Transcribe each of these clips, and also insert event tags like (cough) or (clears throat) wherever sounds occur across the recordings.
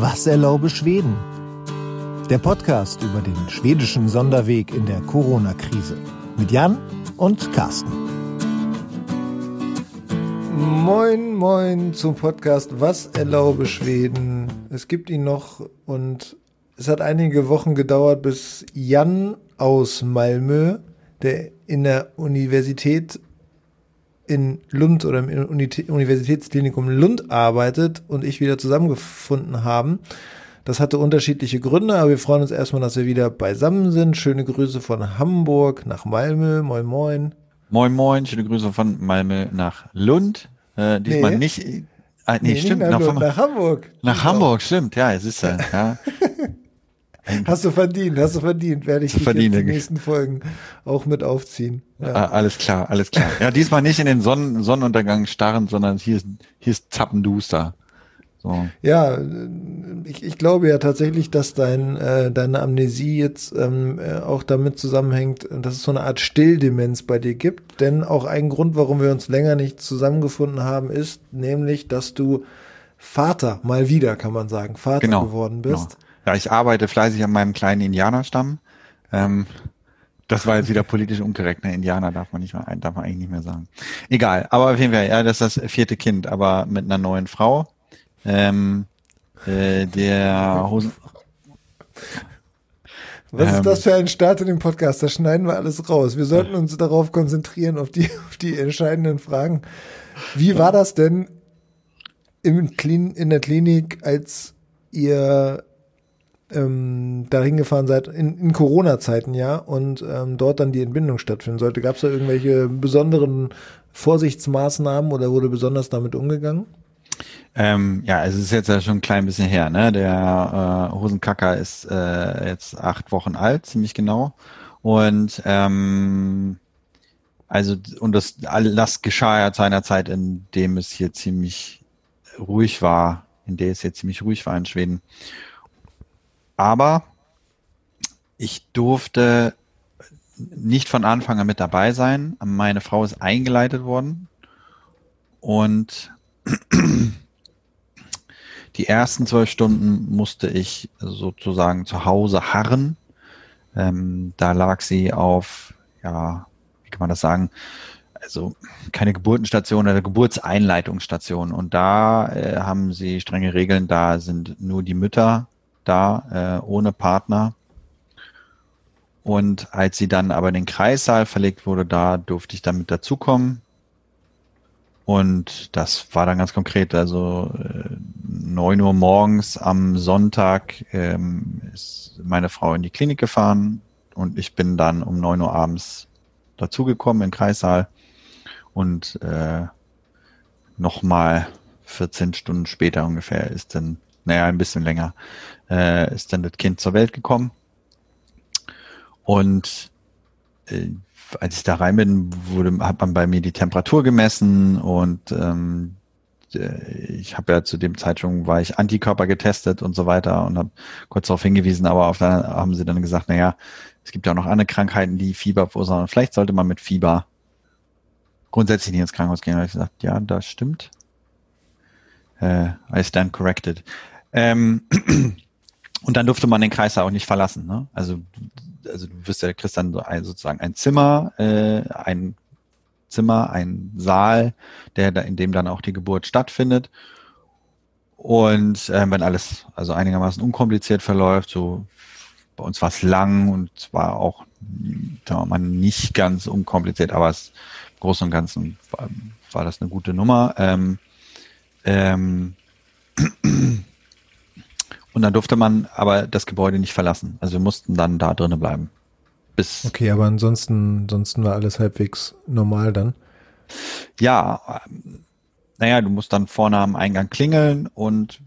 Was erlaube Schweden? Der Podcast über den schwedischen Sonderweg in der Corona-Krise. Mit Jan und Carsten. Moin, moin zum Podcast Was erlaube Schweden? Es gibt ihn noch und es hat einige Wochen gedauert, bis Jan aus Malmö, der in der Universität in Lund oder im Universitätsklinikum Lund arbeitet und ich wieder zusammengefunden haben. Das hatte unterschiedliche Gründe, aber wir freuen uns erstmal, dass wir wieder beisammen sind. Schöne Grüße von Hamburg nach Malmö. Moin, moin. Moin, moin. Schöne Grüße von Malmö nach Lund. Äh, diesmal nee. nicht. Äh, nee, nee, stimmt. Nach, nach, nach, Hamburg. Nach genau. Hamburg, stimmt. Ja, es ist ja. (laughs) Hast du verdient, hast du verdient. Werde ich dich in den nächsten Folgen auch mit aufziehen. Ja. Ah, alles klar, alles klar. Ja, diesmal nicht in den Sonnen Sonnenuntergang starren, sondern hier ist, hier ist Zappenduster. So. Ja, ich, ich glaube ja tatsächlich, dass dein, äh, deine Amnesie jetzt ähm, äh, auch damit zusammenhängt, dass es so eine Art Stilldemenz bei dir gibt. Denn auch ein Grund, warum wir uns länger nicht zusammengefunden haben, ist nämlich, dass du Vater, mal wieder kann man sagen, Vater genau, geworden bist. Genau. Ja, ich arbeite fleißig an meinem kleinen Indianerstamm. Ähm, das war jetzt wieder politisch unkorrekt. Ne? Indianer darf man nicht mehr, darf man eigentlich nicht mehr sagen. Egal. Aber auf jeden Fall, ja, das ist das vierte Kind, aber mit einer neuen Frau. Ähm, äh, der Hosen. Was ist das ähm. für ein Start in dem Podcast? Da schneiden wir alles raus. Wir sollten uns darauf konzentrieren, auf die, auf die entscheidenden Fragen. Wie war das denn im Klin in der Klinik, als ihr ähm, da hingefahren seid, in, in Corona-Zeiten ja, und ähm, dort dann die Entbindung stattfinden sollte. Gab es da irgendwelche besonderen Vorsichtsmaßnahmen oder wurde besonders damit umgegangen? Ähm, ja, es ist jetzt ja schon ein klein bisschen her, ne? Der äh, Hosenkacker ist äh, jetzt acht Wochen alt, ziemlich genau. Und ähm, also und das das geschah ja zu einer Zeit, in dem es hier ziemlich ruhig war, in der es hier ziemlich ruhig war in Schweden. Aber ich durfte nicht von Anfang an mit dabei sein. Meine Frau ist eingeleitet worden und (clears throat) die ersten zwölf Stunden musste ich sozusagen zu Hause harren. Ähm, da lag sie auf, ja, wie kann man das sagen? Also keine Geburtenstation oder Geburtseinleitungsstation. Und da äh, haben sie strenge Regeln. Da sind nur die Mütter da, äh, ohne Partner. Und als sie dann aber in den Kreissaal verlegt wurde, da durfte ich dann mit dazukommen. Und das war dann ganz konkret. Also äh, neun Uhr morgens am Sonntag ähm, ist meine Frau in die Klinik gefahren und ich bin dann um neun Uhr abends dazugekommen im Kreissaal und äh, nochmal 14 Stunden später ungefähr ist dann, naja, ein bisschen länger, äh, ist dann das Kind zur Welt gekommen. Und äh, als ich da rein bin, wurde, hat man bei mir die Temperatur gemessen und ähm, ich habe ja zu dem Zeitpunkt war ich Antikörper getestet und so weiter und habe kurz darauf hingewiesen, aber auf der, haben sie dann gesagt, naja, es gibt ja auch noch andere Krankheiten, die Fieber verursachen. Vielleicht sollte man mit Fieber grundsätzlich nicht ins Krankenhaus gehen. Da habe ich gesagt, ja, das stimmt. Äh, I stand corrected. Ähm, (clears throat) Und dann durfte man den Kreis auch nicht verlassen. Ne? Also, also du wirst ja, kriegst dann so ein, sozusagen ein Zimmer, äh, ein Zimmer, ein Saal, der in dem dann auch die Geburt stattfindet. Und äh, wenn alles also einigermaßen unkompliziert verläuft, so bei uns war es lang und zwar auch mal, nicht ganz unkompliziert, aber es, im Großen und Ganzen war, war das eine gute Nummer. Ähm, ähm, (clears throat) und dann durfte man aber das Gebäude nicht verlassen. Also wir mussten dann da drinnen bleiben. Bis okay, aber ansonsten, ansonsten war alles halbwegs normal dann. Ja, naja, du musst dann vorne am Eingang klingeln und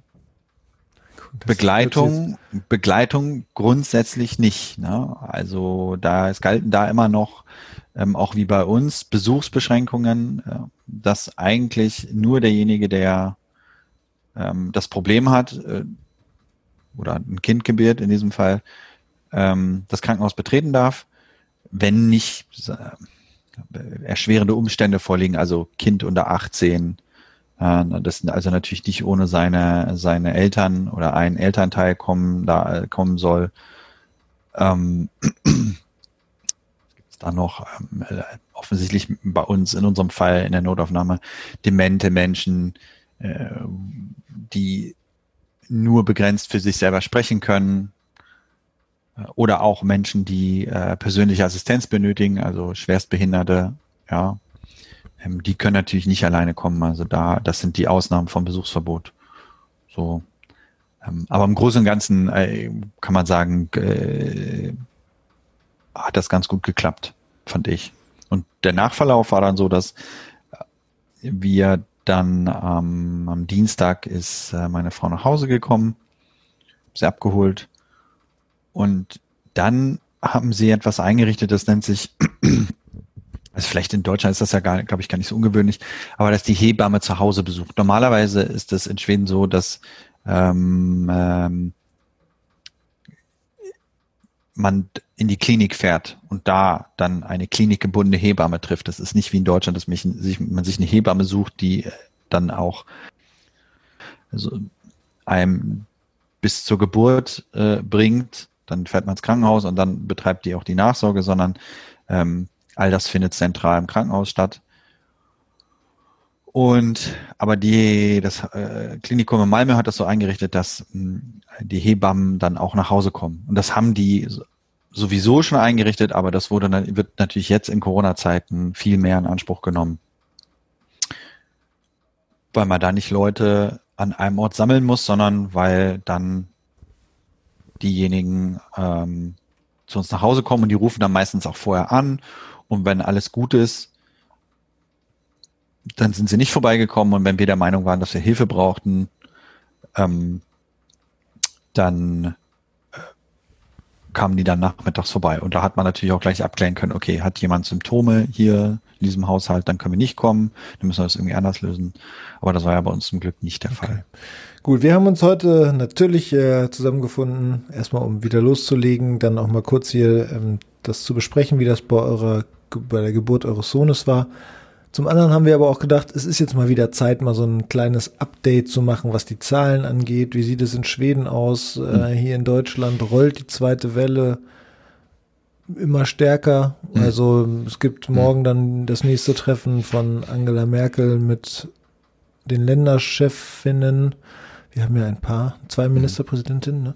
das Begleitung, Begleitung grundsätzlich nicht. Ne? Also da es galten da immer noch, ähm, auch wie bei uns, Besuchsbeschränkungen, äh, dass eigentlich nur derjenige, der ähm, das Problem hat, äh, oder ein Kind gebiert in diesem Fall, ähm, das Krankenhaus betreten darf, wenn nicht äh, erschwerende Umstände vorliegen, also Kind unter 18, Äh, das also natürlich nicht ohne seine, seine Eltern oder ein Elternteil kommen, da kommen soll. Ähm, (clears throat) da noch ähm, offensichtlich bei uns in unserem Fall in der Notaufnahme demente Menschen, äh, die nur begrenzt für sich selber sprechen können, oder auch Menschen, die äh, persönliche Assistenz benötigen, also Schwerstbehinderte, ja, ähm, die können natürlich nicht alleine kommen. Also da, das sind die Ausnahmen vom Besuchsverbot. So, ähm, aber im Großen und Ganzen äh, kann man sagen, äh, hat das ganz gut geklappt, fand ich. Und der Nachverlauf war dann so, dass wir dann ähm, am Dienstag ist äh, meine Frau nach Hause gekommen, sie abgeholt und dann haben sie etwas eingerichtet, das nennt sich, (clears throat) also vielleicht in Deutschland ist das ja gar, glaube ich, gar nicht so ungewöhnlich, aber dass die Hebamme zu Hause besucht. Normalerweise ist es in Schweden so, dass ähm, ähm, man in die Klinik fährt und da dann eine klinikgebundene Hebamme trifft. Das ist nicht wie in Deutschland, dass mich, sich, man sich eine Hebamme sucht, die dann auch also einem bis zur Geburt äh, bringt dann fährt man ins Krankenhaus und dann betreibt die auch die Nachsorge, sondern ähm, all das findet zentral im Krankenhaus statt. Und aber die, das äh, Klinikum in Malmö hat das so eingerichtet, dass mh, die Hebammen dann auch nach Hause kommen. Und das haben die sowieso schon eingerichtet, aber das wurde dann, wird natürlich jetzt in Corona-Zeiten viel mehr in Anspruch genommen. Weil man da nicht Leute an einem Ort sammeln muss, sondern weil dann diejenigen ähm, zu uns nach Hause kommen und die rufen dann meistens auch vorher an. Und wenn alles gut ist, dann sind sie nicht vorbeigekommen. Und wenn wir der Meinung waren, dass wir Hilfe brauchten, ähm, dann kamen die dann nachmittags vorbei. Und da hat man natürlich auch gleich abklären können, okay, hat jemand Symptome hier in diesem Haushalt, dann können wir nicht kommen, dann müssen wir das irgendwie anders lösen. Aber das war ja bei uns zum Glück nicht der okay. Fall. Gut, wir haben uns heute natürlich äh, zusammengefunden, erstmal um wieder loszulegen, dann auch mal kurz hier ähm, das zu besprechen, wie das bei eurer bei der Geburt eures Sohnes war. Zum anderen haben wir aber auch gedacht, es ist jetzt mal wieder Zeit, mal so ein kleines Update zu machen, was die Zahlen angeht. Wie sieht es in Schweden aus? Äh, hm. hier in Deutschland rollt die zweite Welle immer stärker. Hm. Also es gibt hm. morgen dann das nächste Treffen von Angela Merkel mit den Länderchefinnen wir haben ja ein paar, zwei mhm. Ministerpräsidentinnen, ne?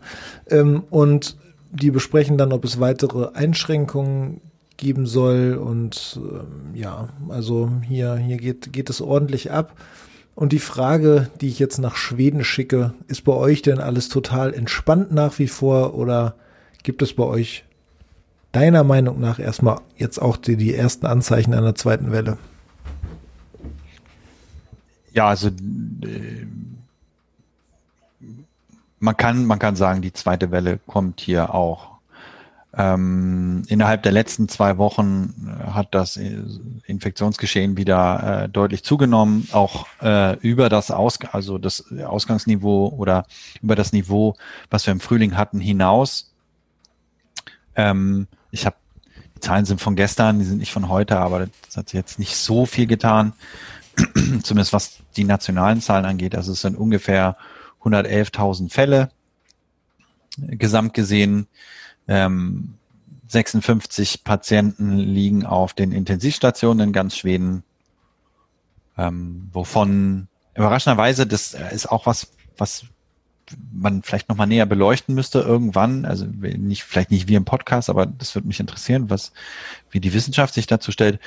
ähm, und die besprechen dann, ob es weitere Einschränkungen geben soll und ähm, ja, also hier, hier geht, geht es ordentlich ab. Und die Frage, die ich jetzt nach Schweden schicke, ist bei euch denn alles total entspannt nach wie vor oder gibt es bei euch deiner Meinung nach erstmal jetzt auch die, die ersten Anzeichen einer zweiten Welle? Ja, also äh, man kann, man kann sagen, die zweite Welle kommt hier auch. Ähm, innerhalb der letzten zwei Wochen äh, hat das Infektionsgeschehen wieder äh, deutlich zugenommen, auch äh, über das Aus also das Ausgangsniveau oder über das Niveau, was wir im Frühling hatten, hinaus. Ähm, ich habe die Zahlen sind von gestern, die sind nicht von heute, aber das hat jetzt nicht so viel getan, (clears throat) zumindest was die nationalen Zahlen angeht. Also es sind ungefähr 111.000 Fälle gesamt gesehen. Ähm, 56 Patienten liegen auf den Intensivstationen in ganz Schweden, ähm, wovon überraschenderweise, das ist auch was, was man vielleicht nochmal näher beleuchten müsste irgendwann, also nicht, vielleicht nicht wie im Podcast, aber das würde mich interessieren, was, wie die Wissenschaft sich dazu stellt.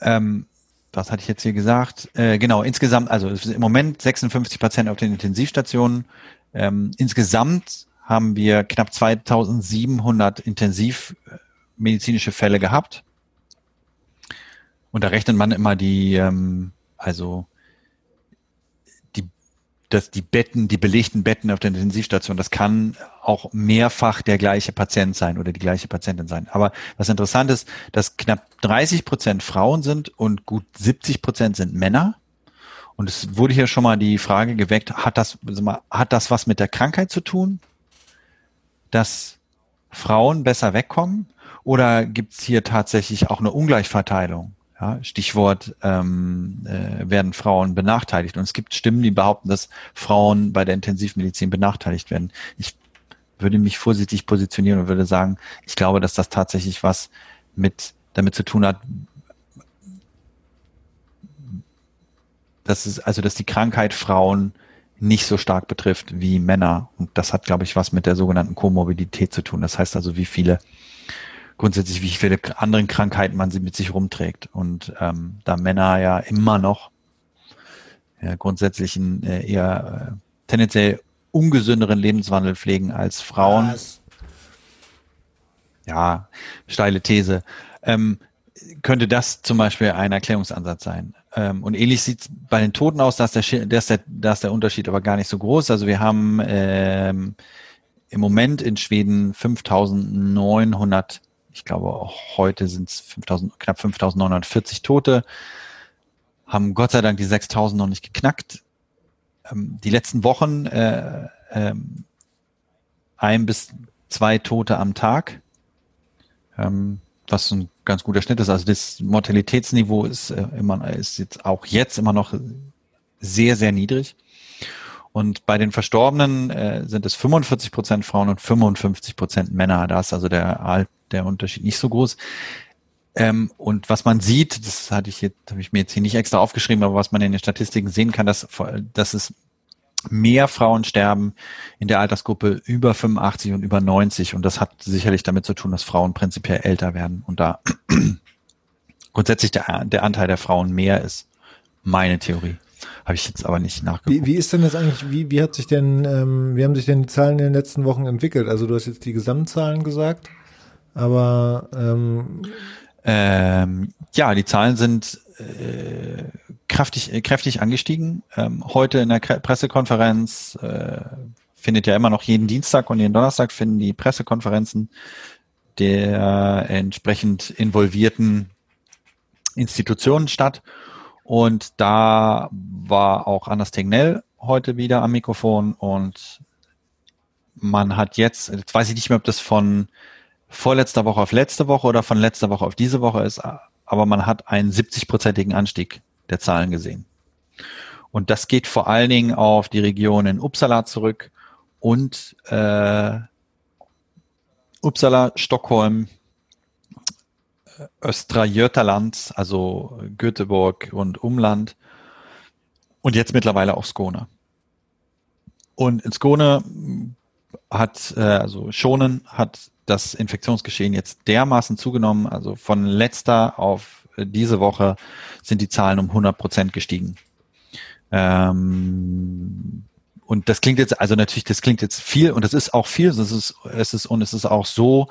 Ähm, was hatte ich jetzt hier gesagt? Äh, genau, insgesamt, also im Moment 56 Patienten auf den Intensivstationen. Ähm, insgesamt haben wir knapp 2700 intensivmedizinische Fälle gehabt. Und da rechnet man immer die, ähm, also dass die Betten, die belegten Betten auf der Intensivstation, das kann auch mehrfach der gleiche Patient sein oder die gleiche Patientin sein. Aber was interessant ist, dass knapp 30 Prozent Frauen sind und gut 70 Prozent sind Männer. Und es wurde hier schon mal die Frage geweckt, hat das, hat das was mit der Krankheit zu tun, dass Frauen besser wegkommen? Oder gibt es hier tatsächlich auch eine Ungleichverteilung? Ja, Stichwort ähm, äh, werden Frauen benachteiligt. Und es gibt Stimmen, die behaupten, dass Frauen bei der Intensivmedizin benachteiligt werden. Ich würde mich vorsichtig positionieren und würde sagen, ich glaube, dass das tatsächlich was mit damit zu tun hat, dass es, also dass die Krankheit Frauen nicht so stark betrifft wie Männer. Und das hat, glaube ich, was mit der sogenannten Komorbidität zu tun. Das heißt also, wie viele grundsätzlich, wie viele anderen Krankheiten man sie mit sich rumträgt. Und ähm, da Männer ja immer noch ja, grundsätzlich einen äh, eher äh, tendenziell ungesünderen Lebenswandel pflegen als Frauen. Was? Ja, steile These. Ähm, könnte das zum Beispiel ein Erklärungsansatz sein. Ähm, und ähnlich sieht es bei den Toten aus, da ist, der, da, ist der, da ist der Unterschied aber gar nicht so groß. Also wir haben ähm, im Moment in Schweden 5900, ich glaube auch heute sind es 5000, knapp 5940 Tote, haben Gott sei Dank die 6000 noch nicht geknackt. Ähm, die letzten Wochen äh, äh, ein bis zwei Tote am Tag. Ähm, was ein ganz guter Schnitt ist. Also das Mortalitätsniveau ist äh, immer ist jetzt auch jetzt immer noch sehr sehr niedrig. Und bei den Verstorbenen äh, sind es 45 Prozent Frauen und 55 Prozent Männer. Da ist also der der Unterschied nicht so groß. Ähm, und was man sieht, das hatte ich jetzt, habe ich mir jetzt hier nicht extra aufgeschrieben, aber was man in den Statistiken sehen kann, dass, dass es mehr Frauen sterben in der Altersgruppe über 85 und über 90. Und das hat sicherlich damit zu tun, dass Frauen prinzipiell älter werden und da (clears throat) grundsätzlich der, der Anteil der Frauen mehr ist. Meine Theorie. Habe ich jetzt aber nicht nachgeguckt. Wie, wie ist denn das eigentlich, wie, wie hat sich denn, ähm, wie haben sich denn die Zahlen in den letzten Wochen entwickelt? Also du hast jetzt die Gesamtzahlen gesagt, aber ähm ähm, ja, die Zahlen sind äh, kräftig, äh, kräftig angestiegen. Ähm, heute in der Pressekonferenz äh, findet ja immer noch jeden Dienstag und jeden Donnerstag finden die Pressekonferenzen der entsprechend involvierten Institutionen statt. Und da war auch Anders Tegnell heute wieder am Mikrofon und man hat jetzt, jetzt weiß ich nicht mehr, ob das von vorletzter Woche auf letzte Woche oder von letzter Woche auf diese Woche ist, aber man hat einen 70-prozentigen Anstieg der Zahlen gesehen. Und das geht vor allen Dingen auf die Region in Uppsala zurück und äh, Uppsala, Stockholm, äh, Östra Götaland, also Göteborg und Umland und jetzt mittlerweile auch Skåne. Und in Skåne hat, äh, also Schonen hat das Infektionsgeschehen jetzt dermaßen zugenommen, also von letzter auf diese Woche sind die Zahlen um 100 Prozent gestiegen. Ähm, und das klingt jetzt, also natürlich, das klingt jetzt viel und das ist auch viel, es ist, es ist, und es ist auch so,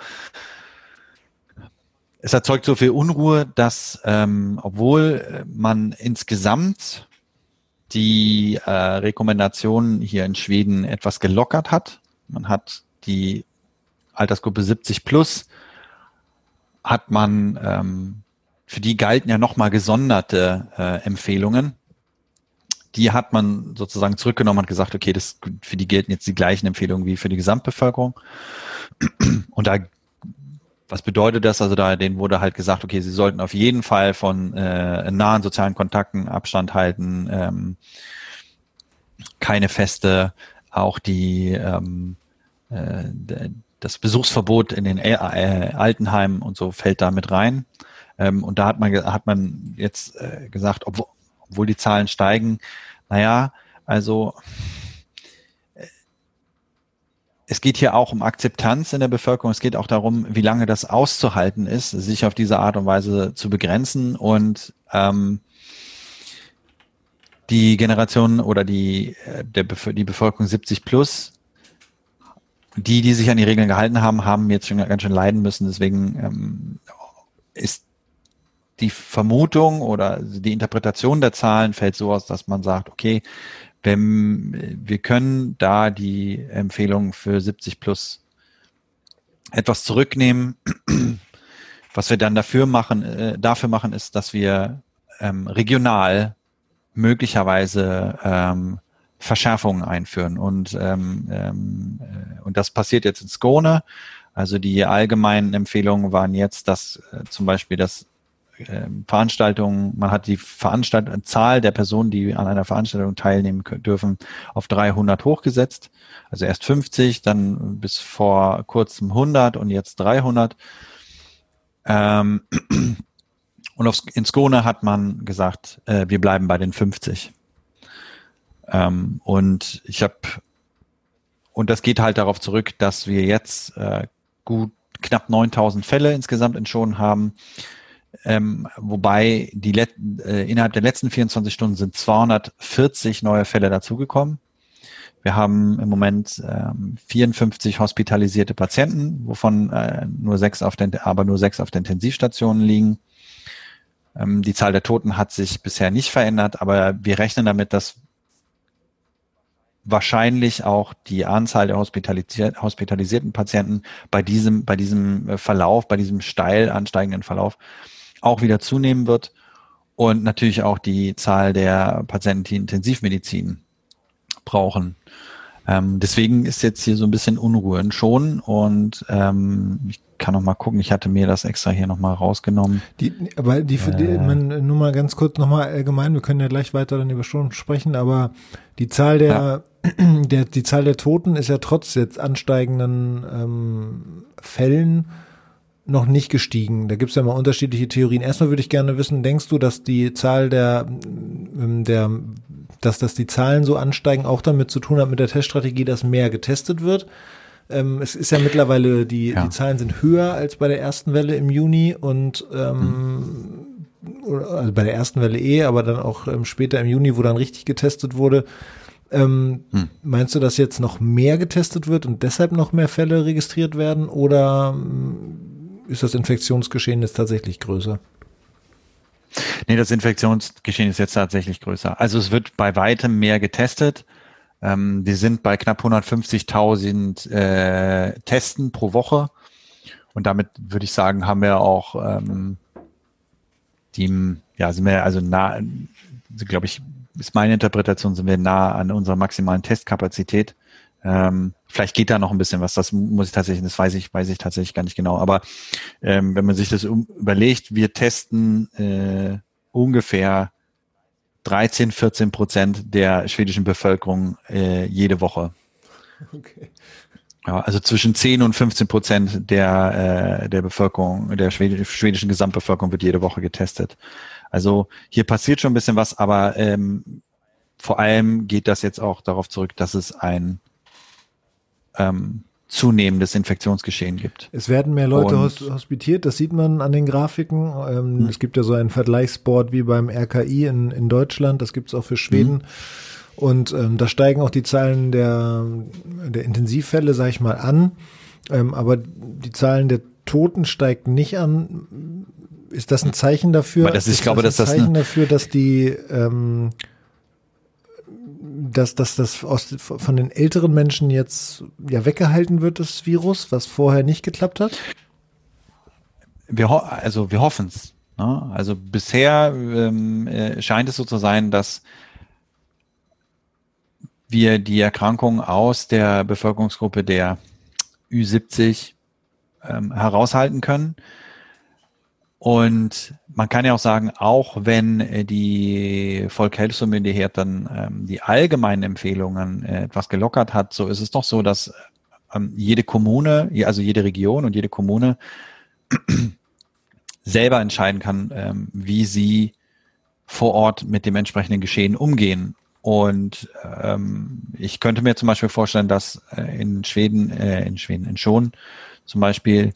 es erzeugt so viel Unruhe, dass ähm, obwohl man insgesamt die äh, Rekommendationen hier in Schweden etwas gelockert hat, man hat die Altersgruppe 70 plus, hat man ähm, für die galten ja nochmal gesonderte äh, Empfehlungen. Die hat man sozusagen zurückgenommen und gesagt, okay, das, für die gelten jetzt die gleichen Empfehlungen wie für die Gesamtbevölkerung. Und da, was bedeutet das? Also da, denen wurde halt gesagt, okay, sie sollten auf jeden Fall von äh, nahen sozialen Kontakten Abstand halten, ähm, keine Feste, auch die ähm, äh, das Besuchsverbot in den äh, Altenheimen und so fällt da mit rein. Ähm, und da hat man, hat man jetzt äh, gesagt, obwohl, obwohl die Zahlen steigen, naja, also äh, es geht hier auch um Akzeptanz in der Bevölkerung. Es geht auch darum, wie lange das auszuhalten ist, sich auf diese Art und Weise zu begrenzen. Und ähm, die Generation oder die, äh, der die Bevölkerung 70 plus, die, die sich an die Regeln gehalten haben, haben jetzt schon ganz schön leiden müssen. Deswegen ähm, ist die Vermutung oder die Interpretation der Zahlen fällt so aus, dass man sagt, okay, wenn, wir können da die Empfehlung für 70 plus etwas zurücknehmen. Was wir dann dafür machen, äh, dafür machen, ist, dass wir ähm, regional möglicherweise ähm, Verschärfungen einführen. Und, ähm, ähm, äh, und das passiert jetzt in Skone. Also die allgemeinen Empfehlungen waren jetzt, dass äh, zum Beispiel das Veranstaltungen, man hat die Veranstalt Zahl der Personen, die an einer Veranstaltung teilnehmen dürfen, auf 300 hochgesetzt. Also erst 50, dann bis vor kurzem 100 und jetzt 300. Ähm, (clears throat) und aufs, in Skone hat man gesagt, äh, wir bleiben bei den 50. Ähm, und ich habe, und das geht halt darauf zurück, dass wir jetzt äh, gut knapp 9000 Fälle insgesamt entschonen haben. Ähm, wobei die Let äh, innerhalb der letzten 24 Stunden sind 240 neue Fälle dazugekommen. Wir haben im Moment ähm, 54 hospitalisierte Patienten, wovon äh, nur sechs auf den, aber nur sechs auf den Intensivstationen liegen. Ähm, die Zahl der Toten hat sich bisher nicht verändert, aber wir rechnen damit, dass wahrscheinlich auch die Anzahl der hospitalisier hospitalisierten Patienten bei diesem, bei diesem äh, Verlauf, bei diesem steil ansteigenden Verlauf auch wieder zunehmen wird und natürlich auch die Zahl der Patienten, die Intensivmedizin brauchen. Ähm, deswegen ist jetzt hier so ein bisschen Unruhe schon und ähm, ich kann noch mal gucken, ich hatte mir das extra hier noch mal rausgenommen. Die, aber die, äh, die man, nur mal ganz kurz noch mal allgemein, wir können ja gleich weiter dann über Stunden sprechen, aber die Zahl der, ja. der die Zahl der Toten ist ja trotz jetzt ansteigenden ähm, Fällen noch nicht gestiegen. Da gibt es ja mal unterschiedliche Theorien. Erstmal würde ich gerne wissen, denkst du, dass die Zahl der, ähm, der dass das die Zahlen so ansteigen, auch damit zu tun hat mit der Teststrategie, dass mehr getestet wird? Ähm, es ist ja mittlerweile, die, ja. die Zahlen sind höher als bei der ersten Welle im Juni und ähm, also bei der ersten Welle eh, aber dann auch ähm, später im Juni, wo dann richtig getestet wurde. Ähm, hm. Meinst du, dass jetzt noch mehr getestet wird und deshalb noch mehr Fälle registriert werden oder ist das Infektionsgeschehen jetzt tatsächlich größer? Nee, das Infektionsgeschehen ist jetzt tatsächlich größer. Also es wird bei weitem mehr getestet. Ähm, wir sind bei knapp 150.000 äh, Testen pro Woche. Und damit würde ich sagen, haben wir auch ähm, die, ja, sind wir also nah, glaube ich, ist meine Interpretation, sind wir nah an unserer maximalen Testkapazität. Ähm, vielleicht geht da noch ein bisschen was. Das muss ich tatsächlich, das weiß ich, weiß ich tatsächlich gar nicht genau. Aber ähm, wenn man sich das um, überlegt, wir testen äh, ungefähr 13, 14 Prozent der schwedischen Bevölkerung äh, jede Woche. Okay. Ja, also zwischen 10 und 15 Prozent der, äh, der Bevölkerung, der schwedischen Gesamtbevölkerung wird jede Woche getestet. Also hier passiert schon ein bisschen was, aber ähm, vor allem geht das jetzt auch darauf zurück, dass es ein ähm, zunehmendes Infektionsgeschehen gibt. Es werden mehr Leute und, hospitiert, das sieht man an den Grafiken. Ähm, hm. Es gibt ja so einen Vergleichsboard wie beim RKI in, in Deutschland, das gibt es auch für Schweden. Hm. Und ähm, da steigen auch die Zahlen der, der Intensivfälle, sag ich mal, an. Ähm, aber die Zahlen der Toten steigen nicht an. Ist das ein Zeichen dafür? Aber das ist, ich glaube, das dass das ein Zeichen dafür, dass die ähm, dass, dass das aus, von den älteren Menschen jetzt ja weggehalten wird, das Virus, was vorher nicht geklappt hat? Wir, also wir hoffen es. Ne? Also bisher ähm, äh, scheint es so zu sein, dass wir die Erkrankung aus der Bevölkerungsgruppe der Ü70 ähm, heraushalten können. Und man kann ja auch sagen, auch wenn äh, die Volkshelsemyndigheit dann ähm, die allgemeinen Empfehlungen äh, etwas gelockert hat, so ist es doch so, dass ähm, jede Kommune, also jede Region und jede Kommune (clears throat) selber entscheiden kann, ähm, wie sie vor Ort mit dem entsprechenden Geschehen umgehen. Und ähm, ich könnte mir zum Beispiel vorstellen, dass äh, in Schweden, äh, in Schweden, in Schon zum Beispiel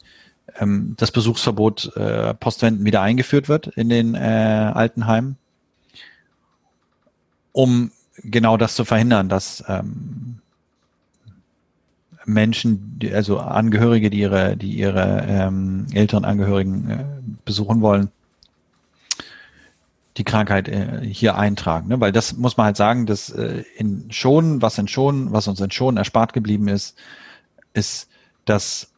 ähm, das Besuchsverbot äh, Postwenden wieder eingeführt wird in den äh, Altenheimen, um genau das zu verhindern, dass ähm, Menschen, die, also Angehörige, die ihre, die ihre ähm, älteren Angehörigen äh, besuchen wollen, die Krankheit äh, hier eintragen. Ne? Weil das muss man halt sagen, dass äh, in Schonen, was in Schonen, was uns in Schonen erspart geblieben ist, ist, dass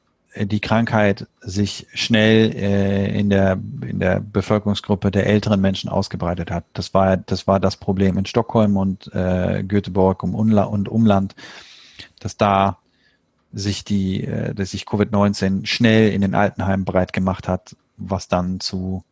die Krankheit sich schnell äh, in der in der Bevölkerungsgruppe der älteren Menschen ausgebreitet hat. Das war das war das Problem in Stockholm und äh, Göteborg und, Umla und Umland, dass da sich die äh, dass sich Covid-19 schnell in den Altenheimen breit gemacht hat, was dann zu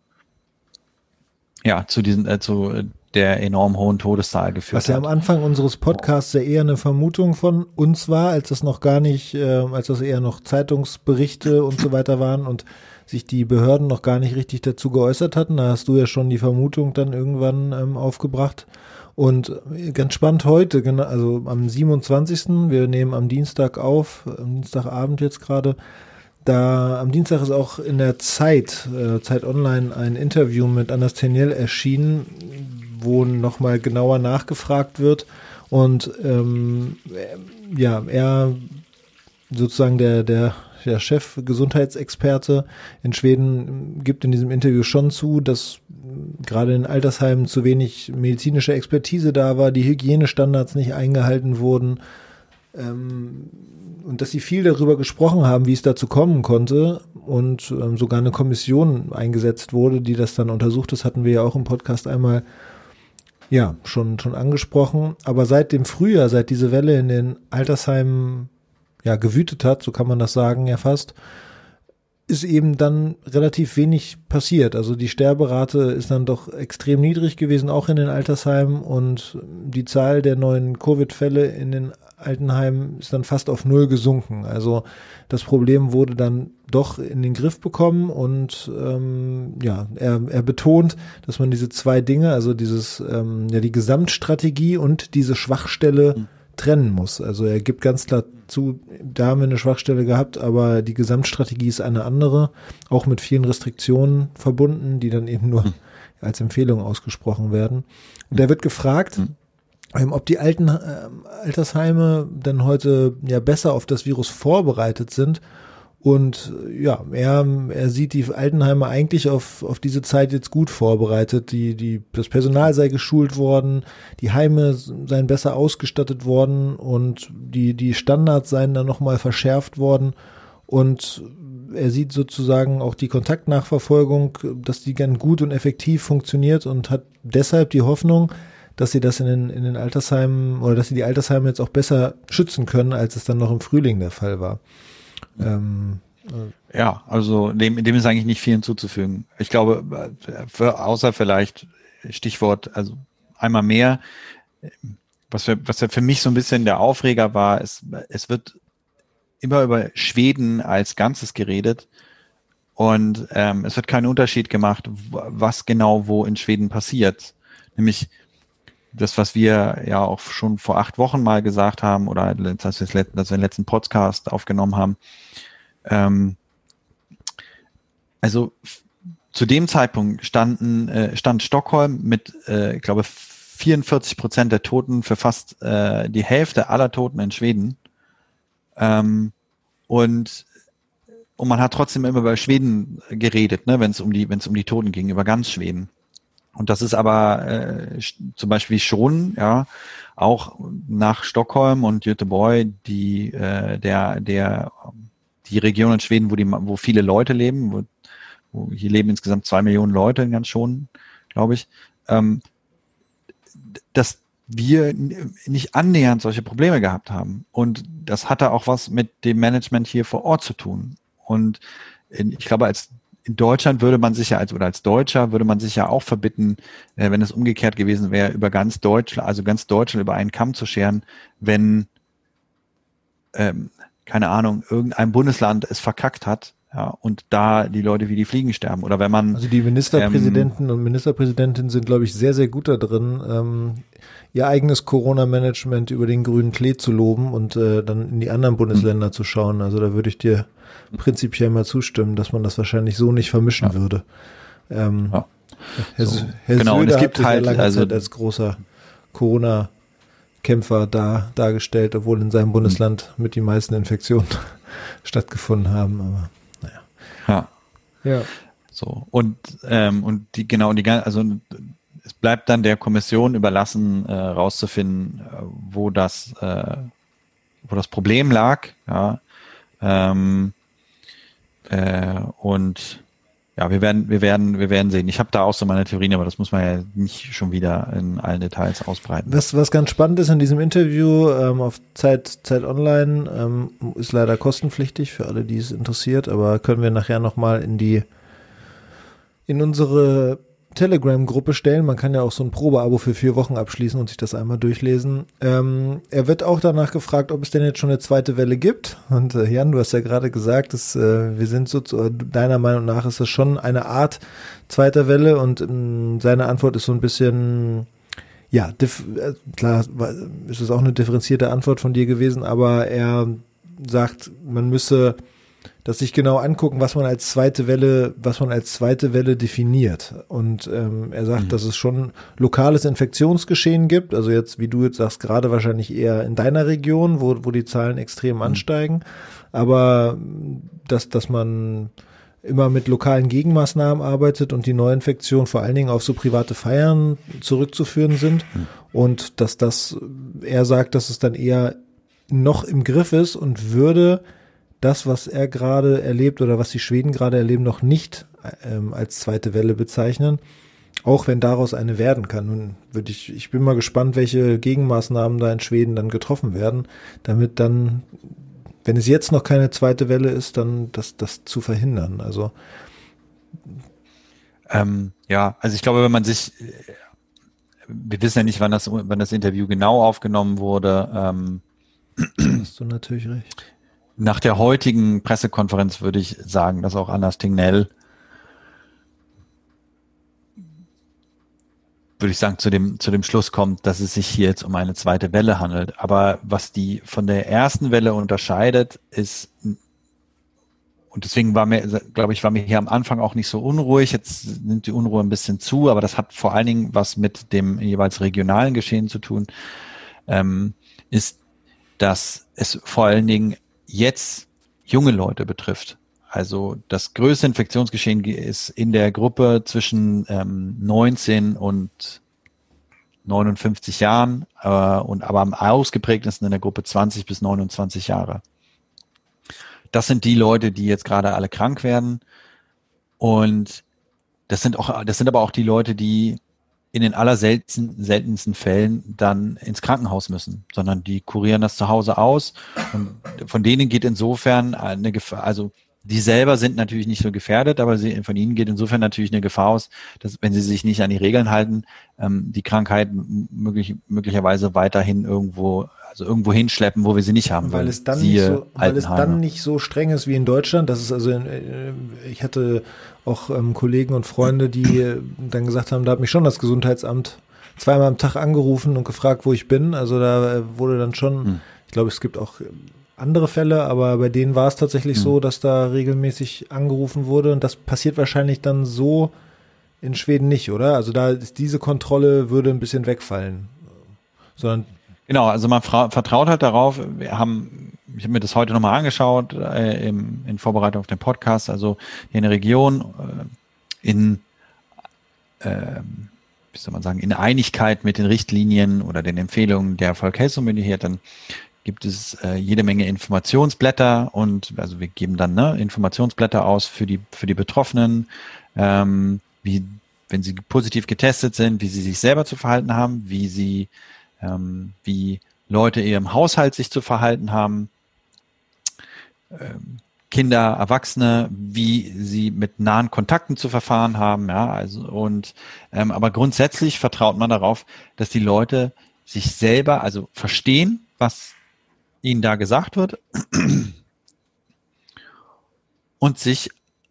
ja, zu diesen, äh, zu der enorm hohen Todeszahl geführt Was ja am Anfang unseres Podcasts ja eher eine Vermutung von uns war, als das noch gar nicht, äh, als das eher noch Zeitungsberichte und so weiter waren und sich die Behörden noch gar nicht richtig dazu geäußert hatten. Da hast du ja schon die Vermutung dann irgendwann ähm, aufgebracht. Und ganz spannend heute, genau, also am 27. Wir nehmen am Dienstag auf, am Dienstagabend jetzt gerade. Da am Dienstag ist auch in der Zeit, äh, Zeit Online, ein Interview mit Anas Teniel erschienen, wo nochmal genauer nachgefragt wird. Und ähm, ja, er sozusagen der, der, der Chef Gesundheitsexperte in Schweden gibt in diesem Interview schon zu, dass gerade in Altersheimen zu wenig medizinische Expertise da war, die Hygienestandards nicht eingehalten wurden ähm, und dass sie viel darüber gesprochen haben, wie es dazu kommen konnte und ähm, sogar eine Kommission eingesetzt wurde, die das dann untersucht. Das hatten wir ja auch im Podcast einmal ja schon schon angesprochen. Aber seit dem Frühjahr, seit diese Welle in den Altersheimen ja gewütet hat, so kann man das sagen ja fast, ist eben dann relativ wenig passiert. Also die Sterberate ist dann doch extrem niedrig gewesen, auch in den Altersheimen und die Zahl der neuen Covid-Fälle in den Altenheimen ist dann fast auf Null gesunken. Also das Problem wurde dann doch in den Griff bekommen und ähm, ja, er, er betont, dass man diese zwei Dinge, also dieses, ähm, ja, die Gesamtstrategie und diese Schwachstelle mhm trennen muss. Also er gibt ganz klar zu, da haben wir eine Schwachstelle gehabt, aber die Gesamtstrategie ist eine andere, auch mit vielen Restriktionen verbunden, die dann eben nur hm. als Empfehlung ausgesprochen werden. Und er wird gefragt, hm. Ob die alten äh, Altersheime denn heute ja besser auf das Virus vorbereitet sind und ja, er, er sieht die Altenheime eigentlich auf, auf diese Zeit jetzt gut vorbereitet. Die, die, das Personal sei geschult worden, die Heime seien besser ausgestattet worden und die, die Standards seien dann nochmal verschärft worden. Und er sieht sozusagen auch die Kontaktnachverfolgung, dass die ganz gut und effektiv funktioniert und hat deshalb die Hoffnung, dass sie das in den, in den Altersheimen oder dass sie die Altersheime jetzt auch besser schützen können, als es dann noch im Frühling der Fall war. Ähm, äh, ja, also dem, dem ist eigentlich nicht viel hinzuzufügen. Ich glaube, für, außer vielleicht Stichwort, also einmal mehr, was für, was für mich so ein bisschen der Aufreger war, es, es wird immer über Schweden als Ganzes geredet und ähm, es wird kein Unterschied gemacht, was genau wo in Schweden passiert. Nämlich das, was wir ja auch schon vor acht Wochen mal gesagt haben oder dass wir den letzten Podcast aufgenommen haben. Ähm, also zu dem Zeitpunkt standen, äh, stand Stockholm mit, äh, ich glaube, 44 Prozent der Toten für fast äh, die Hälfte aller Toten in Schweden. Ähm, und und man hat trotzdem immer über Schweden geredet, ne, wenn es um wenn es um die Toten ging, über ganz Schweden. Und das ist aber äh, zum Beispiel schon, ja, auch nach Stockholm und Göteborg, die äh, der der die Region in Schweden, wo die wo viele Leute leben, wo, wo hier leben insgesamt zwei Millionen Leute ganz schon, glaube ich, ähm, dass wir nicht annähernd solche Probleme gehabt haben. Und das hatte auch was mit dem Management hier vor Ort zu tun. Und in, ich glaube, als in Deutschland würde man sich ja als oder als Deutscher würde man sich ja auch verbitten, äh, wenn es umgekehrt gewesen wäre, über ganz Deutschland, also ganz Deutschland über einen Kamm zu scheren, wenn ähm, keine Ahnung, irgendein Bundesland es verkackt hat, ja, und da die Leute wie die Fliegen sterben. Oder wenn man. Also die Ministerpräsidenten ähm, und Ministerpräsidentinnen sind, glaube ich, sehr, sehr gut da drin, ähm, ihr eigenes Corona-Management über den grünen Klee zu loben und äh, dann in die anderen Bundesländer mhm. zu schauen. Also da würde ich dir prinzipiell mal zustimmen, dass man das wahrscheinlich so nicht vermischen ja. würde. Ähm, ja. Herr, so, Herr genau, Söder und es gibt halt also, Zeit als großer Corona Kämpfer da dargestellt, obwohl in seinem Bundesland mit die meisten Infektionen (laughs) stattgefunden haben. Aber naja. Ja. Ja. So und ähm, und die genau die also es bleibt dann der Kommission überlassen, äh, rauszufinden, äh, wo das äh, wo das Problem lag. Ja. Ähm, äh, und ja, wir werden, wir werden, wir werden sehen. Ich habe da auch so meine Theorien, aber das muss man ja nicht schon wieder in allen Details ausbreiten. Was, was ganz spannend ist in diesem Interview ähm, auf Zeit, Zeit Online, ähm, ist leider kostenpflichtig für alle, die es interessiert, aber können wir nachher nochmal in die, in unsere Telegram-Gruppe stellen. Man kann ja auch so ein Probeabo für vier Wochen abschließen und sich das einmal durchlesen. Ähm, er wird auch danach gefragt, ob es denn jetzt schon eine zweite Welle gibt. Und äh, Jan, du hast ja gerade gesagt, dass, äh, wir sind so, zu, deiner Meinung nach ist das schon eine Art zweiter Welle und ähm, seine Antwort ist so ein bisschen, ja, äh, klar, ist es auch eine differenzierte Antwort von dir gewesen, aber er sagt, man müsse dass sich genau angucken, was man als zweite Welle, was man als zweite Welle definiert. Und ähm, er sagt, mhm. dass es schon lokales Infektionsgeschehen gibt. Also jetzt, wie du jetzt sagst, gerade wahrscheinlich eher in deiner Region, wo, wo die Zahlen extrem mhm. ansteigen. Aber dass, dass man immer mit lokalen Gegenmaßnahmen arbeitet und die Neuinfektionen vor allen Dingen auf so private Feiern zurückzuführen sind. Mhm. Und dass das, er sagt, dass es dann eher noch im Griff ist und würde das, was er gerade erlebt oder was die Schweden gerade erleben, noch nicht ähm, als zweite Welle bezeichnen. Auch wenn daraus eine werden kann. Nun würde ich, ich bin mal gespannt, welche Gegenmaßnahmen da in Schweden dann getroffen werden, damit dann, wenn es jetzt noch keine zweite Welle ist, dann das, das zu verhindern. Also ähm, ja, also ich glaube, wenn man sich, wir wissen ja nicht, wann das, wann das Interview genau aufgenommen wurde. Ähm, hast du natürlich recht. Nach der heutigen Pressekonferenz würde ich sagen, dass auch Anna Stignell, würde ich sagen, zu dem, zu dem Schluss kommt, dass es sich hier jetzt um eine zweite Welle handelt. Aber was die von der ersten Welle unterscheidet, ist, und deswegen war mir, glaube ich, war mir hier am Anfang auch nicht so unruhig. Jetzt nimmt die Unruhe ein bisschen zu, aber das hat vor allen Dingen was mit dem jeweils regionalen Geschehen zu tun, ähm, ist, dass es vor allen Dingen jetzt junge Leute betrifft. Also das größte Infektionsgeschehen ist in der Gruppe zwischen ähm, 19 und 59 Jahren äh, und aber am ausgeprägtesten in der Gruppe 20 bis 29 Jahre. Das sind die Leute, die jetzt gerade alle krank werden und das sind auch, das sind aber auch die Leute, die in den allerseltensten seltensten Fällen dann ins Krankenhaus müssen, sondern die kurieren das zu Hause aus. Und von denen geht insofern eine Gefahr, also die selber sind natürlich nicht so gefährdet, aber sie, von ihnen geht insofern natürlich eine Gefahr aus, dass wenn sie sich nicht an die Regeln halten, ähm, die Krankheit möglich, möglicherweise weiterhin irgendwo, also irgendwo hinschleppen, wo wir sie nicht haben. Weil es dann, nicht so, weil es dann nicht so streng ist wie in Deutschland. Das ist also, in, äh, ich hatte auch ähm, Kollegen und Freunde, die äh, dann gesagt haben, da hat mich schon das Gesundheitsamt zweimal am Tag angerufen und gefragt, wo ich bin. Also da äh, wurde dann schon, hm. ich glaube, es gibt auch andere Fälle, aber bei denen war es tatsächlich hm. so, dass da regelmäßig angerufen wurde und das passiert wahrscheinlich dann so in Schweden nicht, oder? Also da ist diese Kontrolle würde ein bisschen wegfallen. Sondern genau, also man vertraut halt darauf. Wir haben, ich habe mir das heute nochmal angeschaut äh, im, in Vorbereitung auf den Podcast. Also hier in der Region äh, in äh, wie soll man sagen, in Einigkeit mit den Richtlinien oder den Empfehlungen der Volksheilsmyndigkeit, dann gibt es äh, jede Menge Informationsblätter und also wir geben dann ne, Informationsblätter aus für die für die Betroffenen, ähm, wie wenn sie positiv getestet sind, wie sie sich selber zu verhalten haben, wie sie ähm, wie Leute in ihrem Haushalt sich zu verhalten haben, ähm, Kinder, Erwachsene, wie sie mit nahen Kontakten zu verfahren haben, ja, also und ähm, aber grundsätzlich vertraut man darauf, dass die Leute sich selber also verstehen, was ihnen da gesagt wird (clears throat) und sich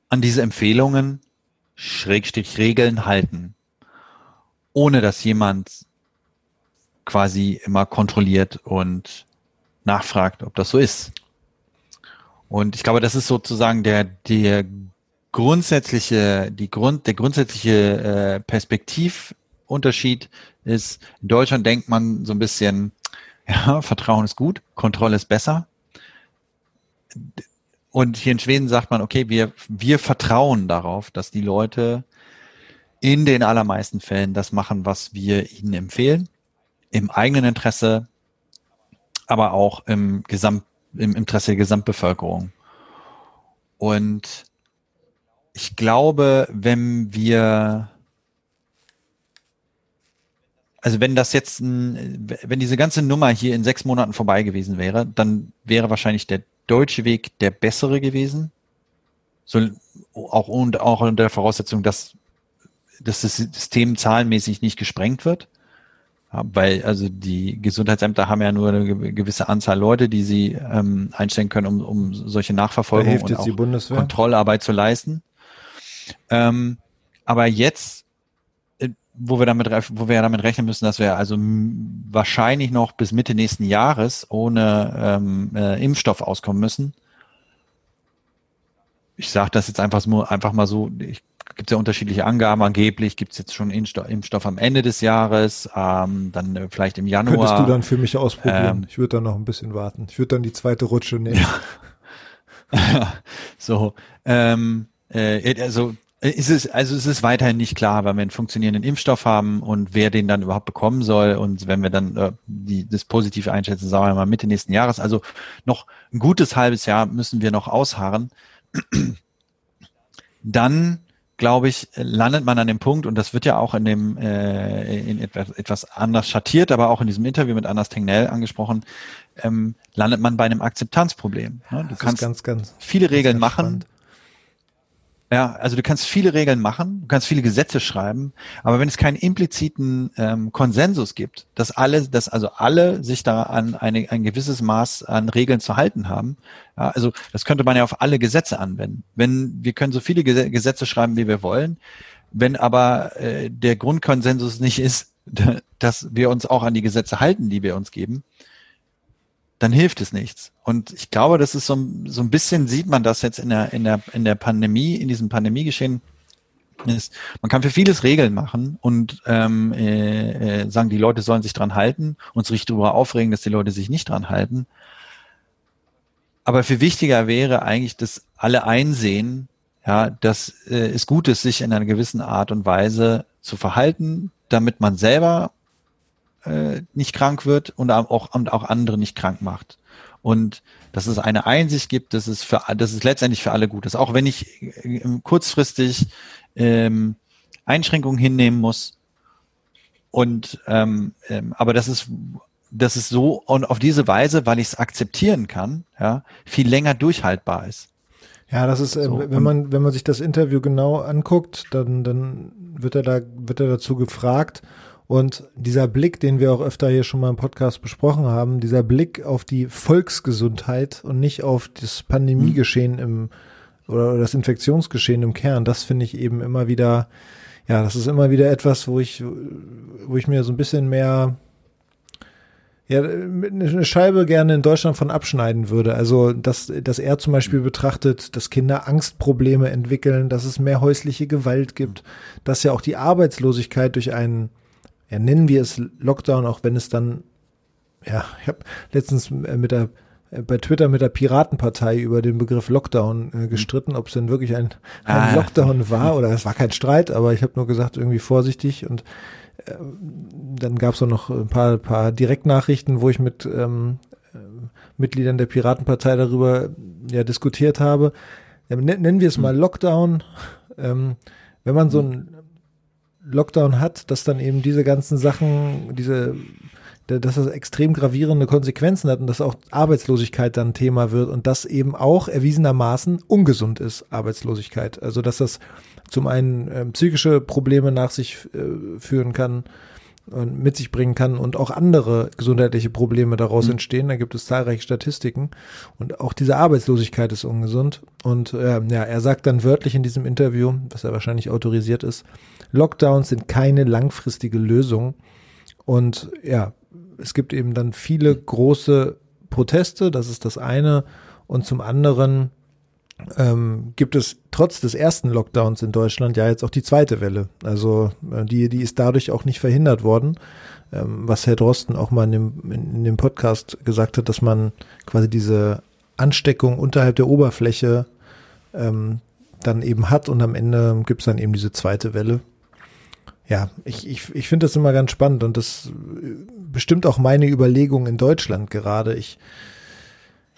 an diese Empfehlungen, Schrägstrich Regeln halten, ohne dass jemand quasi immer kontrolliert und nachfragt, ob das so ist. Und ich glaube, das ist sozusagen der, der grundsätzliche, die Grund, der grundsätzliche äh, Perspektivunterschied ist, in Deutschland denkt man so ein bisschen, (laughs) ja, Vertrauen ist gut, Kontrolle ist besser. Und hier in Schweden sagt man, okay, wir, wir vertrauen darauf, dass die Leute in den allermeisten Fällen das machen, was wir ihnen empfehlen, im eigenen Interesse, aber auch im, Gesamt, im Interesse der Gesamtbevölkerung. Und ich glaube, wenn wir also wenn das jetzt, ein, wenn diese ganze Nummer hier in sechs Monaten vorbei gewesen wäre, dann wäre wahrscheinlich der deutsche Weg der bessere gewesen. So, auch, und auch unter der Voraussetzung, dass dass das System zahlenmäßig nicht gesprengt wird. Weil also die Gesundheitsämter haben ja nur eine gewisse Anzahl Leute, die sie ähm, einstellen können, um, um solche Nachverfolgung und auch Kontrollarbeit zu leisten. Ähm, aber jetzt, äh, wo wir damit, wo wir damit rechnen müssen, dass wir also wahrscheinlich noch bis Mitte nächsten Jahres ohne ähm, äh, Impfstoff auskommen müssen. Ich sage das jetzt einfach, einfach mal so, ich gibt es ja unterschiedliche Angaben. Angeblich gibt es jetzt schon Impfstoff, Impfstoff am Ende des Jahres, ähm, dann äh, vielleicht im Januar. Könntest du dann für mich ausprobieren? Ähm, ich würde dann noch ein bisschen warten. Ich würde dann die zweite Rutsche nehmen. Ja. (laughs) so, ähm, äh, also äh, ist es, also es ist weiterhin nicht klar, weil wir einen funktionierenden Impfstoff haben und wer den dann überhaupt bekommen soll. Und wenn wir dann äh, die, das Positive einschätzen, sagen wir mal Mitte nächsten Jahres. Also noch ein gutes halbes Jahr müssen wir noch ausharren. (clears throat) Dann glaube ich, landet man an dem Punkt, und das wird ja auch in dem äh, in etwas, etwas anders schattiert, aber auch in diesem Interview mit Anders Tengnell angesprochen, ähm, landet man bei einem Akzeptanzproblem. Ne? Du das kannst ganz, ganz, viele Regeln machen, spannend. Ja, also du kannst viele Regeln machen, du kannst viele Gesetze schreiben, aber wenn es keinen impliziten ähm, Konsensus gibt, dass alle, dass also alle sich da an eine, ein gewisses Maß an Regeln zu halten haben, ja, also das könnte man ja auf alle Gesetze anwenden. Wenn wir können so viele Gesetze schreiben, wie wir wollen, wenn aber äh, der Grundkonsensus nicht ist, (laughs) dass wir uns auch an die Gesetze halten, die wir uns geben, dann hilft es nichts. Und ich glaube, das ist so, so ein bisschen sieht man das jetzt in der, in der, in der Pandemie, in diesem Pandemiegeschehen ist, man kann für vieles Regeln machen und ähm, äh, äh, sagen, die Leute sollen sich dran halten und sich darüber aufregen, dass die Leute sich nicht dran halten. Aber viel wichtiger wäre eigentlich, dass alle einsehen, ja, dass äh, es gut ist, sich in einer gewissen Art und Weise zu verhalten, damit man selber äh, nicht krank wird und auch, und auch andere nicht krank macht. Und dass es eine Einsicht gibt, dass es für, dass es letztendlich für alle gut ist. Auch wenn ich äh, kurzfristig ähm, Einschränkungen hinnehmen muss. Und ähm, ähm, aber das ist das ist so und auf diese Weise, weil ich es akzeptieren kann, ja, viel länger durchhaltbar ist. Ja, das ist, äh, so, wenn man wenn man sich das Interview genau anguckt, dann dann wird er da wird er dazu gefragt und dieser Blick, den wir auch öfter hier schon mal im Podcast besprochen haben, dieser Blick auf die Volksgesundheit und nicht auf das Pandemiegeschehen im oder das Infektionsgeschehen im Kern, das finde ich eben immer wieder, ja, das ist immer wieder etwas, wo ich, wo ich mir so ein bisschen mehr, ja, eine Scheibe gerne in Deutschland von abschneiden würde. Also, dass, dass er zum Beispiel betrachtet, dass Kinder Angstprobleme entwickeln, dass es mehr häusliche Gewalt gibt, dass ja auch die Arbeitslosigkeit durch einen ja, nennen wir es Lockdown, auch wenn es dann, ja, ich habe letztens äh, mit der äh, bei Twitter mit der Piratenpartei über den Begriff Lockdown äh, gestritten, ob es denn wirklich ein, ein ah. Lockdown war oder es war kein Streit, aber ich habe nur gesagt, irgendwie vorsichtig und äh, dann gab es auch noch ein paar, paar Direktnachrichten, wo ich mit ähm, äh, Mitgliedern der Piratenpartei darüber ja diskutiert habe. Ja, nennen wir es mal hm. Lockdown. Ähm, wenn man so ein Lockdown hat, dass dann eben diese ganzen Sachen, diese, dass das extrem gravierende Konsequenzen hat und dass auch Arbeitslosigkeit dann Thema wird und das eben auch erwiesenermaßen ungesund ist, Arbeitslosigkeit. Also dass das zum einen äh, psychische Probleme nach sich äh, führen kann und mit sich bringen kann und auch andere gesundheitliche Probleme daraus mhm. entstehen. Da gibt es zahlreiche Statistiken und auch diese Arbeitslosigkeit ist ungesund. Und äh, ja, er sagt dann wörtlich in diesem Interview, was er wahrscheinlich autorisiert ist, Lockdowns sind keine langfristige Lösung. Und ja, es gibt eben dann viele große Proteste, das ist das eine. Und zum anderen ähm, gibt es trotz des ersten Lockdowns in Deutschland ja jetzt auch die zweite Welle. Also äh, die, die ist dadurch auch nicht verhindert worden. Ähm, was Herr Drosten auch mal in dem, in, dem Podcast gesagt hat, dass man quasi diese Ansteckung unterhalb der Oberfläche ähm, dann eben hat und am Ende gibt es dann eben diese zweite Welle ja, ich, ich, ich finde das immer ganz spannend und das bestimmt auch meine Überlegung in Deutschland gerade. Ich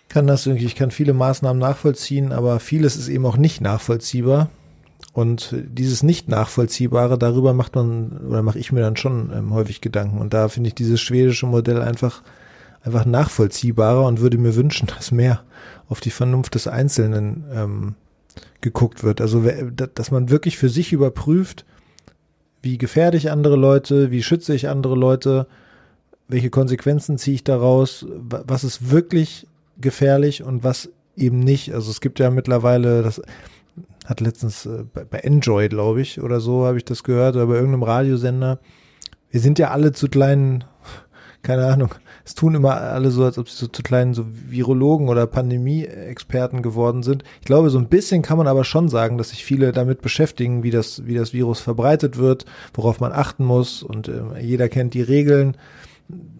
kann das irgendwie, ich kann viele Maßnahmen nachvollziehen, aber vieles ist eben auch nicht nachvollziehbar. Und dieses nicht nachvollziehbare, darüber macht man oder mache ich mir dann schon ähm, häufig Gedanken. Und da finde ich dieses schwedische Modell einfach einfach nachvollziehbarer und würde mir wünschen, (laughs) dass mehr auf die Vernunft des Einzelnen ähm, geguckt wird. Also dass man wirklich für sich überprüft, wie gefährde ich andere Leute, wie schütze ich andere Leute, welche Konsequenzen ziehe ich daraus, was ist wirklich gefährlich und was eben nicht. Also es gibt ja mittlerweile, das hat letztens äh, bei, bei Enjoy, glaube ich, oder so habe ich das gehört, oder bei irgendeinem Radiosender. Wir sind ja alle zu kleinen, keine Ahnung, es tun immer alle so, als ob sie so zu kleinen so Virologen oder Pandemie-Experten geworden sind. Ich glaube, so ein bisschen kann man aber schon sagen, dass sich viele damit beschäftigen, wie das, wie das Virus verbreitet wird, worauf man achten muss und äh, jeder kennt die Regeln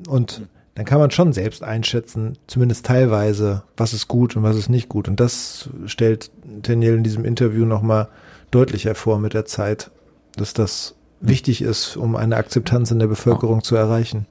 und dann kann man schon selbst einschätzen, zumindest teilweise, was ist gut und was ist nicht gut. Und das stellt Daniel in diesem Interview nochmal deutlich hervor mit der Zeit, dass das wichtig ist, um eine Akzeptanz in der Bevölkerung zu erreichen.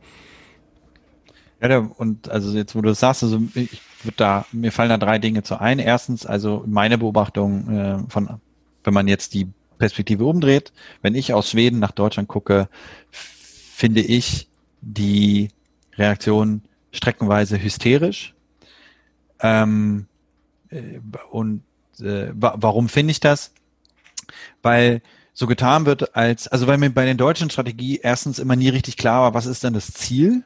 Ja, und also jetzt, wo du das sagst, also ich würde da, mir fallen da drei Dinge zu ein. Erstens, also meine Beobachtung äh, von, wenn man jetzt die Perspektive umdreht, wenn ich aus Schweden nach Deutschland gucke, finde ich die Reaktion streckenweise hysterisch. Ähm, äh, und äh, warum finde ich das? Weil so getan wird, als, also weil mir bei den deutschen Strategie erstens immer nie richtig klar war, was ist denn das Ziel?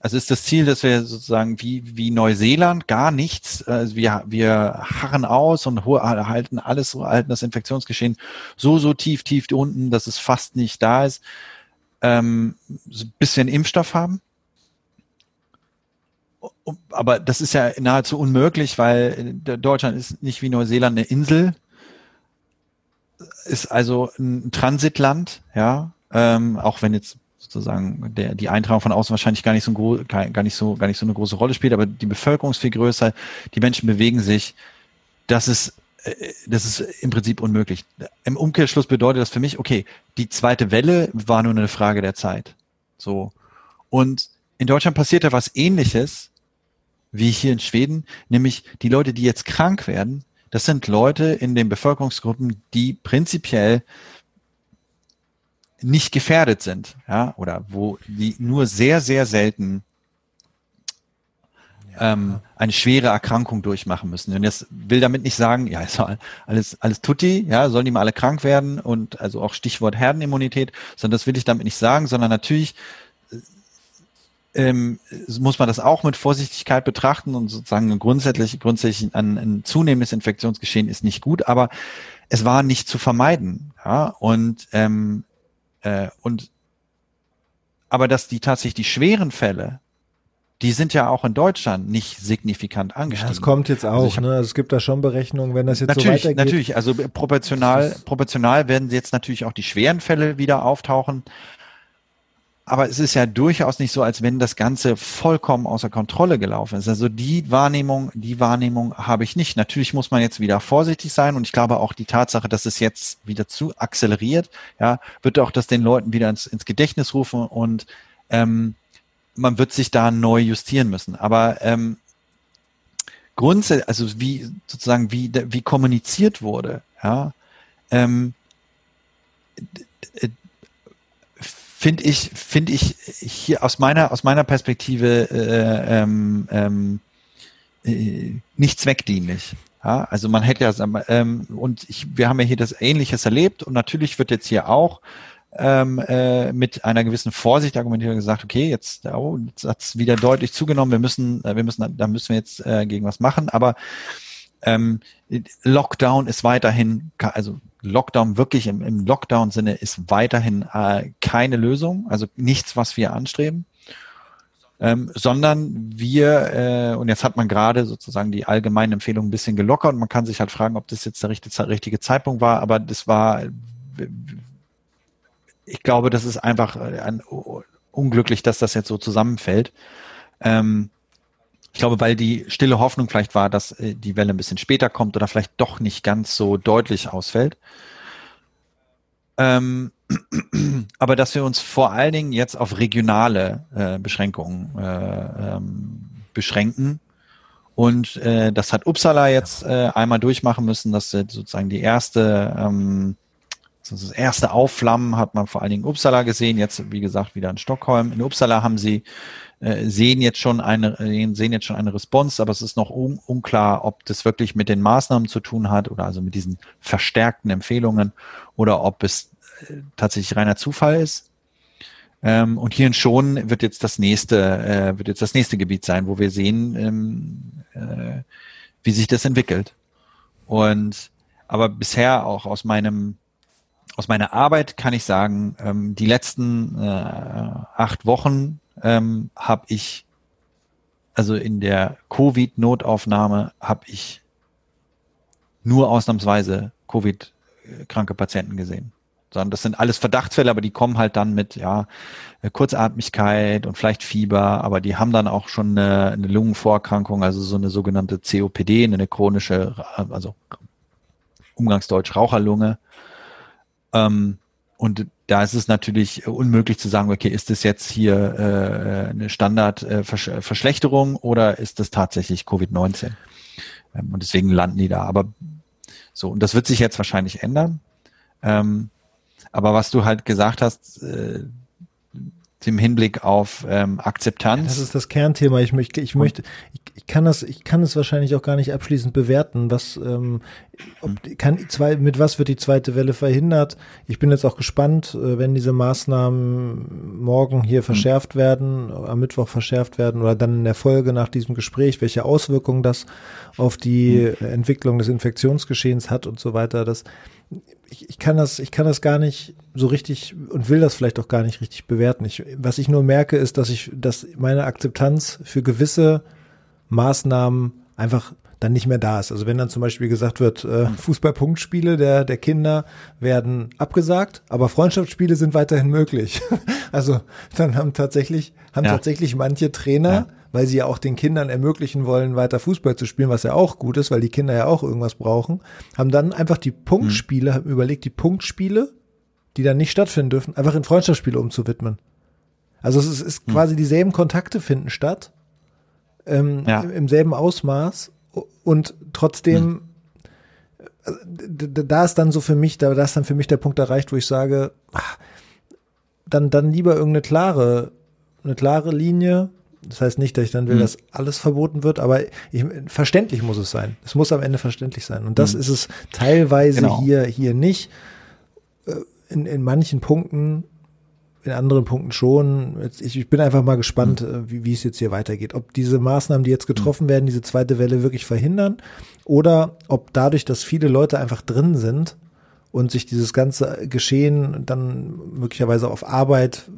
Also ist das Ziel, dass wir sozusagen wie, wie Neuseeland gar nichts, also wir, wir harren aus und halten alles, halten das Infektionsgeschehen so, so tief, tief unten, dass es fast nicht da ist, ähm, bis wir einen Impfstoff haben? aber das ist ja nahezu unmöglich, weil Deutschland ist nicht wie Neuseeland eine Insel, ist also ein Transitland, ja, ähm, auch wenn jetzt sozusagen der, die Eintragung von außen wahrscheinlich gar nicht so, gar nicht so, gar nicht so eine große Rolle spielt, aber die Bevölkerung ist viel größer, die Menschen bewegen sich, das ist, äh, das ist im Prinzip unmöglich. Im Umkehrschluss bedeutet das für mich, okay, die zweite Welle war nur eine Frage der Zeit. So. Und in Deutschland passiert ja was ähnliches, wie hier in Schweden, nämlich die Leute, die jetzt krank werden, das sind Leute in den Bevölkerungsgruppen, die prinzipiell nicht gefährdet sind, ja, oder wo die nur sehr, sehr selten ähm, eine schwere Erkrankung durchmachen müssen. Und das will damit nicht sagen, ja, ist alles, alles tutti, ja, sollen die mal alle krank werden und also auch Stichwort Herdenimmunität, sondern das will ich damit nicht sagen, sondern natürlich ähm, muss man das auch mit Vorsichtigkeit betrachten und sozusagen grundsätzlich, grundsätzlich ein, ein zunehmendes Infektionsgeschehen ist nicht gut, aber es war nicht zu vermeiden. Ja? Und, ähm, äh, und aber dass die tatsächlich die schweren Fälle, die sind ja auch in Deutschland nicht signifikant angestiegen. Ja, das kommt jetzt auch. Also, hab, ne? also es gibt da schon Berechnungen, wenn das jetzt natürlich, so weitergeht. Natürlich, also proportional, proportional werden jetzt natürlich auch die schweren Fälle wieder auftauchen aber es ist ja durchaus nicht so, als wenn das Ganze vollkommen außer Kontrolle gelaufen ist. Also die Wahrnehmung, die Wahrnehmung habe ich nicht. Natürlich muss man jetzt wieder vorsichtig sein und ich glaube auch die Tatsache, dass es jetzt wieder zu akzeleriert, ja, wird auch das den Leuten wieder ins, ins Gedächtnis rufen und ähm, man wird sich da neu justieren müssen. Aber ähm, grundsätzlich, also wie sozusagen wie wie kommuniziert wurde, ja, ähm, finde ich, finde ich hier aus meiner, aus meiner Perspektive äh, ähm, ähm, äh, nicht zweckdienlich. Ja, also man hätte ja, ähm, und ich, wir haben ja hier das Ähnliches erlebt und natürlich wird jetzt hier auch ähm, äh, mit einer gewissen Vorsicht argumentiert und gesagt, okay, jetzt, oh, jetzt hat es wieder deutlich zugenommen, wir müssen, äh, wir müssen, da müssen wir jetzt äh, gegen was machen, aber ähm, Lockdown ist weiterhin, also Lockdown wirklich im, im Lockdown-Sinne ist weiterhin äh, keine Lösung, also nichts, was wir anstreben. Ähm, sondern wir, äh, und jetzt hat man gerade sozusagen die allgemeine Empfehlung ein bisschen gelockert und man kann sich halt fragen, ob das jetzt der richtige, richtige Zeitpunkt war, aber das war, ich glaube, das ist einfach ein, unglücklich, dass das jetzt so zusammenfällt. Ähm, ich glaube, weil die stille Hoffnung vielleicht war, dass äh, die Welle ein bisschen später kommt oder vielleicht doch nicht ganz so deutlich ausfällt. Ähm, (clears throat) aber dass wir uns vor allen Dingen jetzt auf regionale äh, Beschränkungen äh, ähm, beschränken. Und äh, das hat Uppsala jetzt äh, einmal durchmachen müssen. Das ist sozusagen die erste, ähm, das erste Aufflammen hat man vor allen Dingen in Uppsala gesehen. Jetzt, wie gesagt, wieder in Stockholm. In Uppsala haben sie äh, sehen jetzt schon eine, äh, sehen jetzt schon eine Response, aber es ist noch un unklar, ob das wirklich mit den Maßnahmen zu tun hat oder also mit diesen verstärkten Empfehlungen oder ob es tatsächlich reiner Zufall ist. Ähm, und hier in Schonen wird jetzt das nächste, äh, wird jetzt das nächste Gebiet sein, wo wir sehen, ähm, äh, wie sich das entwickelt. Und aber bisher auch aus meinem aus meiner Arbeit kann ich sagen, ähm, die letzten äh, acht Wochen ähm, habe ich also in der Covid-Notaufnahme habe ich nur ausnahmsweise Covid-kranke Patienten gesehen. Sondern das sind alles Verdachtsfälle, aber die kommen halt dann mit ja Kurzatmigkeit und vielleicht Fieber, aber die haben dann auch schon eine, eine Lungenvorerkrankung, also so eine sogenannte COPD, eine chronische, also Umgangsdeutsch Raucherlunge. Ähm, und da ist es natürlich unmöglich zu sagen, okay, ist das jetzt hier äh, eine Standardverschlechterung äh, oder ist das tatsächlich Covid-19? Ähm, und deswegen landen die da. Aber so, und das wird sich jetzt wahrscheinlich ändern. Ähm, aber was du halt gesagt hast, äh, im Hinblick auf ähm, Akzeptanz. Das ist das Kernthema. Ich möchte, ich möchte, ich, ich kann das, ich kann es wahrscheinlich auch gar nicht abschließend bewerten. Was ähm, ob, kann zwei, mit was wird die zweite Welle verhindert? Ich bin jetzt auch gespannt, äh, wenn diese Maßnahmen morgen hier verschärft werden, am Mittwoch verschärft werden oder dann in der Folge nach diesem Gespräch, welche Auswirkungen das auf die Entwicklung des Infektionsgeschehens hat und so weiter. Das ich, ich kann das, ich kann das gar nicht so richtig und will das vielleicht auch gar nicht richtig bewerten. Ich, was ich nur merke, ist, dass ich, dass meine Akzeptanz für gewisse Maßnahmen einfach dann nicht mehr da ist. Also wenn dann zum Beispiel gesagt wird, äh, Fußballpunktspiele der, der Kinder werden abgesagt, aber Freundschaftsspiele sind weiterhin möglich. (laughs) also dann haben tatsächlich, haben ja. tatsächlich manche Trainer ja weil sie ja auch den Kindern ermöglichen wollen, weiter Fußball zu spielen, was ja auch gut ist, weil die Kinder ja auch irgendwas brauchen, haben dann einfach die Punktspiele, mhm. haben überlegt, die Punktspiele, die dann nicht stattfinden dürfen, einfach in Freundschaftsspiele umzuwidmen. Also es ist, ist mhm. quasi dieselben Kontakte finden statt, ähm, ja. im, im, selben Ausmaß und trotzdem mhm. da ist dann so für mich, da, da ist dann für mich der Punkt erreicht, wo ich sage, ach, dann, dann lieber irgendeine klare, eine klare Linie, das heißt nicht, dass ich dann will, mhm. dass alles verboten wird, aber ich, verständlich muss es sein. Es muss am Ende verständlich sein. Und das mhm. ist es teilweise genau. hier, hier nicht. Äh, in, in manchen Punkten, in anderen Punkten schon. Ich, ich bin einfach mal gespannt, mhm. wie, wie es jetzt hier weitergeht. Ob diese Maßnahmen, die jetzt getroffen werden, diese zweite Welle wirklich verhindern oder ob dadurch, dass viele Leute einfach drin sind und sich dieses ganze Geschehen dann möglicherweise auf Arbeit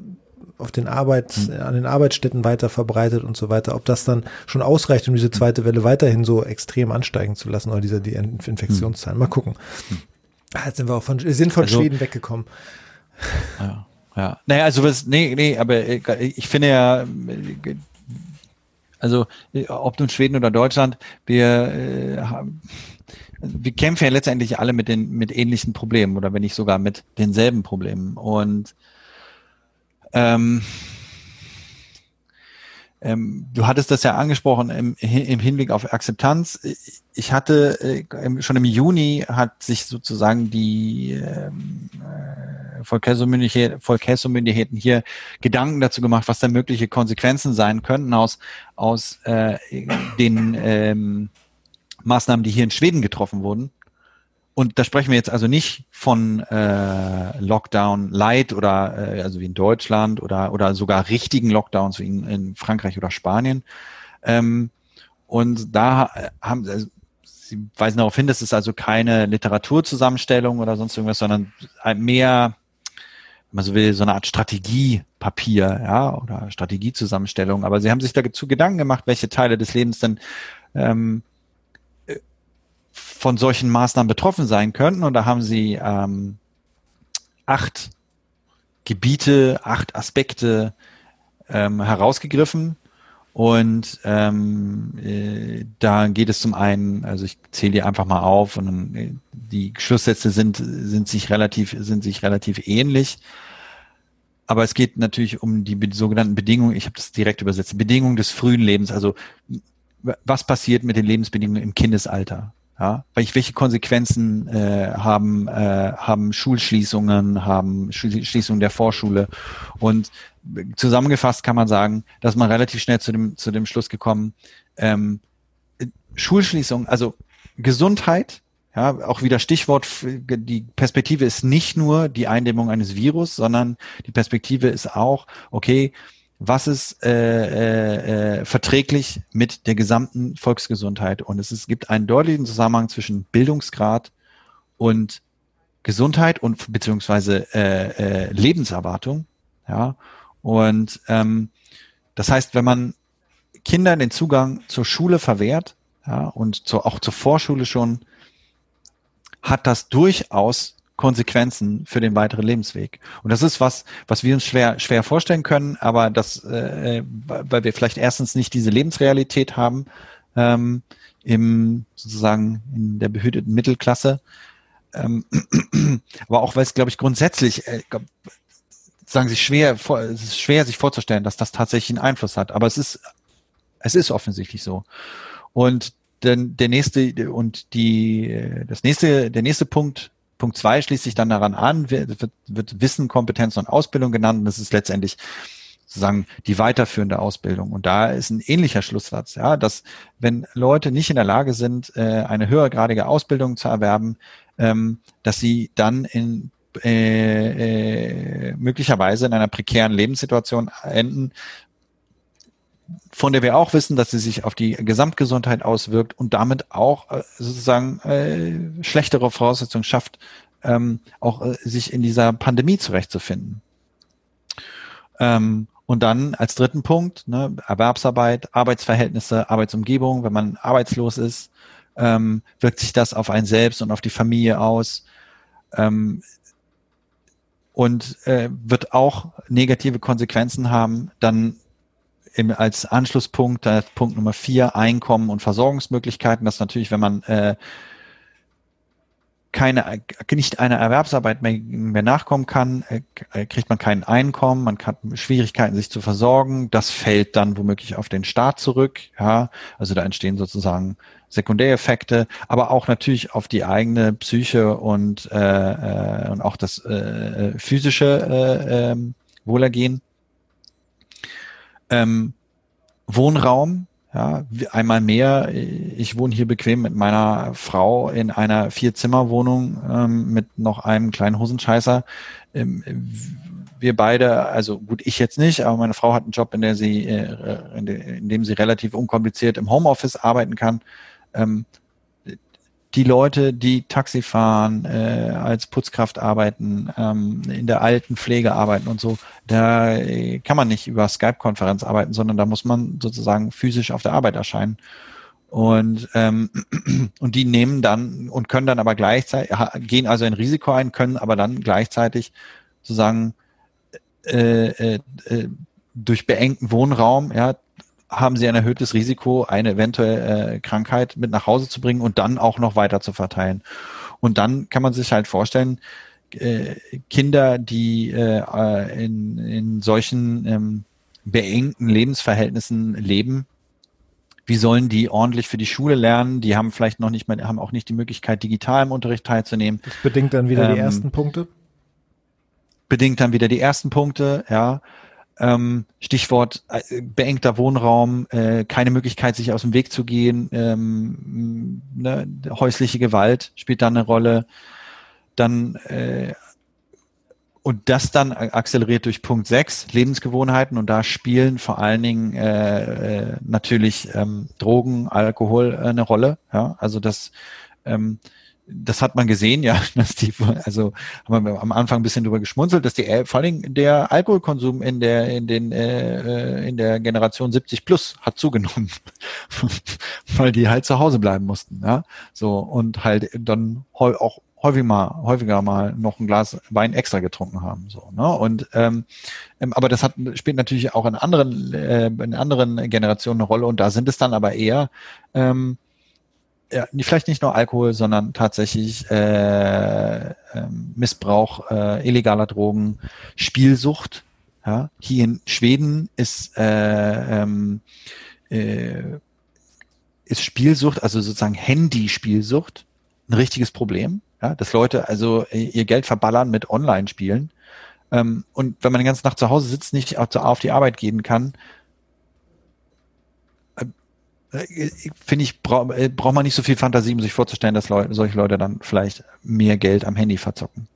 auf den Arbeit, mhm. an den Arbeitsstätten weiter verbreitet und so weiter, ob das dann schon ausreicht, um diese zweite Welle weiterhin so extrem ansteigen zu lassen oder diese die Infektionszahlen. Mal gucken. Mhm. Jetzt sind wir auch von, sind von also, Schweden weggekommen. Ja, ja. Naja, also was, nee, nee, aber ich finde ja, also ob nun Schweden oder Deutschland, wir äh, haben, wir kämpfen ja letztendlich alle mit den mit ähnlichen Problemen oder wenn nicht sogar mit denselben Problemen und ähm, ähm, du hattest das ja angesprochen im, im Hinblick auf Akzeptanz. Ich hatte äh, schon im Juni hat sich sozusagen die ähm, äh, Volksmyndigkeiten hier Gedanken dazu gemacht, was da mögliche Konsequenzen sein könnten aus aus äh, den ähm, Maßnahmen, die hier in Schweden getroffen wurden. Und da sprechen wir jetzt also nicht von äh, Lockdown Light oder äh, also wie in Deutschland oder oder sogar richtigen Lockdowns wie in, in Frankreich oder Spanien. Ähm, und da haben also, Sie weisen darauf hin, dass es also keine Literaturzusammenstellung oder sonst irgendwas, sondern mehr, wenn man so will, so eine Art Strategiepapier, ja, oder Strategiezusammenstellung. Aber Sie haben sich dazu Gedanken gemacht, welche Teile des Lebens denn ähm, von solchen Maßnahmen betroffen sein könnten. Und da haben sie ähm, acht Gebiete, acht Aspekte ähm, herausgegriffen. Und ähm, äh, da geht es zum einen, also ich zähle die einfach mal auf und äh, die Schlusssätze sind, sind sich relativ, sind sich relativ ähnlich. Aber es geht natürlich um die sogenannten Bedingungen, ich habe das direkt übersetzt, Bedingungen des frühen Lebens, also was passiert mit den Lebensbedingungen im Kindesalter? Ja, welche Konsequenzen äh, haben, äh, haben Schulschließungen, haben Schließungen der Vorschule? Und zusammengefasst kann man sagen, dass man relativ schnell zu dem, zu dem Schluss gekommen, ähm, Schulschließung, also Gesundheit Ja, auch wieder Stichwort, die Perspektive ist nicht nur die Eindämmung eines Virus, sondern die Perspektive ist auch, okay, was ist äh, äh, verträglich mit der gesamten Volksgesundheit? Und es, ist, gibt einen deutlichen Zusammenhang zwischen Bildungsgrad und Gesundheit und beziehungsweise äh, äh, Lebenserwartung. Ja, und ähm, das heißt, wenn man Kindern den Zugang zur Schule verwehrt, ja, und zur, auch zur Vorschule schon, hat das durchaus Konsequenzen für den weiteren Lebensweg. Und das ist was, was wir uns schwer, schwer vorstellen können, aber das, äh, weil wir vielleicht erstens nicht diese Lebensrealität haben, ähm, im sozusagen in der behüteten Mittelklasse, ähm, (clears throat) aber auch weil es, glaube ich, grundsätzlich äh, sagen sich schwer, es ist schwer, sich vorzustellen, dass das tatsächlich einen Einfluss hat. Aber es ist, es ist offensichtlich so. Und dann der nächste und die, das nächste, der nächste Punkt, Punkt zwei schließt sich dann daran an, wird, wird Wissen, Kompetenz und Ausbildung genannt. Und das ist letztendlich sozusagen die weiterführende Ausbildung. Und da ist ein ähnlicher Schlusssatz, ja, dass wenn Leute nicht in der Lage sind, äh, eine höhergradige Ausbildung zu erwerben, ähm, dass sie dann in äh, äh, möglicherweise in einer prekären Lebenssituation enden, von der wir auch wissen, dass sie sich auf die Gesamtgesundheit auswirkt und damit auch äh, sozusagen äh, schlechtere Voraussetzungen schafft, ähm, auch äh, sich in dieser Pandemie zurechtzufinden. Ähm, und dann als dritten Punkt ne, Erwerbsarbeit, Arbeitsverhältnisse, Arbeitsumgebung. Wenn man arbeitslos ist, ähm, wirkt sich das auf einen selbst und auf die Familie aus. Ähm, und äh, wird auch negative Konsequenzen haben, dann im, als Anschlusspunkt, äh, Punkt Nummer vier, Einkommen und Versorgungsmöglichkeiten. Das natürlich, wenn man äh, keine, nicht einer Erwerbsarbeit mehr, mehr nachkommen kann, äh, kriegt man kein Einkommen, man hat Schwierigkeiten, sich zu versorgen. Das fällt dann womöglich auf den Staat zurück. Ja, also da entstehen sozusagen Sekundäreffekte, aber auch natürlich auf die eigene Psyche und, äh, äh, und auch das äh, physische äh, äh, Wohlergehen. Ähm, Wohnraum, ja, einmal mehr, ich wohne hier bequem mit meiner Frau in einer Vier-Zimmer-Wohnung ähm, mit noch einem kleinen Hosenscheißer. Ähm, wir beide, also gut, ich jetzt nicht, aber meine Frau hat einen Job, in der sie, äh, in, de, in dem sie relativ unkompliziert im Homeoffice arbeiten kann. Ähm, die Leute, die Taxi fahren, äh, als Putzkraft arbeiten, ähm, in der alten Pflege arbeiten und so, da äh, kann man nicht über Skype-Konferenz arbeiten, sondern da muss man sozusagen physisch auf der Arbeit erscheinen. Und, ähm, (clears throat) und die nehmen dann und können dann aber gleichzeitig, gehen also ein Risiko ein, können aber dann gleichzeitig sozusagen äh, äh, äh durch beengten Wohnraum, ja, haben sie ein erhöhtes Risiko, eine eventuelle äh, Krankheit mit nach Hause zu bringen und dann auch noch weiter zu verteilen. Und dann kann man sich halt vorstellen, äh, Kinder, die äh, in, in solchen ähm, beengten Lebensverhältnissen leben, wie sollen die ordentlich für die Schule lernen? Die haben vielleicht noch nicht mehr, haben auch nicht die Möglichkeit, digital im Unterricht teilzunehmen. Das bedingt dann wieder ähm, die ersten Punkte. Bedingt dann wieder die ersten Punkte, ja. Ähm, Stichwort äh, beengter Wohnraum, äh, keine Möglichkeit, sich aus dem Weg zu gehen, ähm, ne, häusliche Gewalt spielt dann eine Rolle. Dann äh, und das dann akzeleriert durch Punkt 6, Lebensgewohnheiten und da spielen vor allen Dingen äh, äh, natürlich ähm, Drogen, Alkohol äh, eine Rolle. Ja? Also das ähm, das hat man gesehen, ja, (laughs) dass die, also haben wir am Anfang ein bisschen drüber geschmunzelt, dass die vor allem der Alkoholkonsum in der in den äh, äh in der Generation 70 plus hat zugenommen, (laughs) weil die halt zu Hause bleiben mussten, ja, so und halt dann auch häufig mal, häufiger mal noch ein Glas Wein extra getrunken haben, so, ne? Und ähm, ähm aber das hat spielt natürlich auch in anderen äh, in anderen Generationen eine Rolle und da sind es dann aber eher ähm, ja, vielleicht nicht nur Alkohol, sondern tatsächlich äh, äh, Missbrauch äh, illegaler Drogen, Spielsucht. Ja, hier in Schweden ist äh, ähm, äh, ist Spielsucht, also sozusagen Handyspielsucht, ein richtiges Problem. Ja, dass Leute also ihr Geld verballern mit Online-Spielen. Ähm, und wenn man die ganze Nacht zu Hause sitzt, nicht auf die Arbeit gehen kann, äh, finde ich, bra äh, braucht man nicht so viel Fantasie, um sich vorzustellen, dass Leu solche Leute dann vielleicht mehr Geld am Handy verzocken.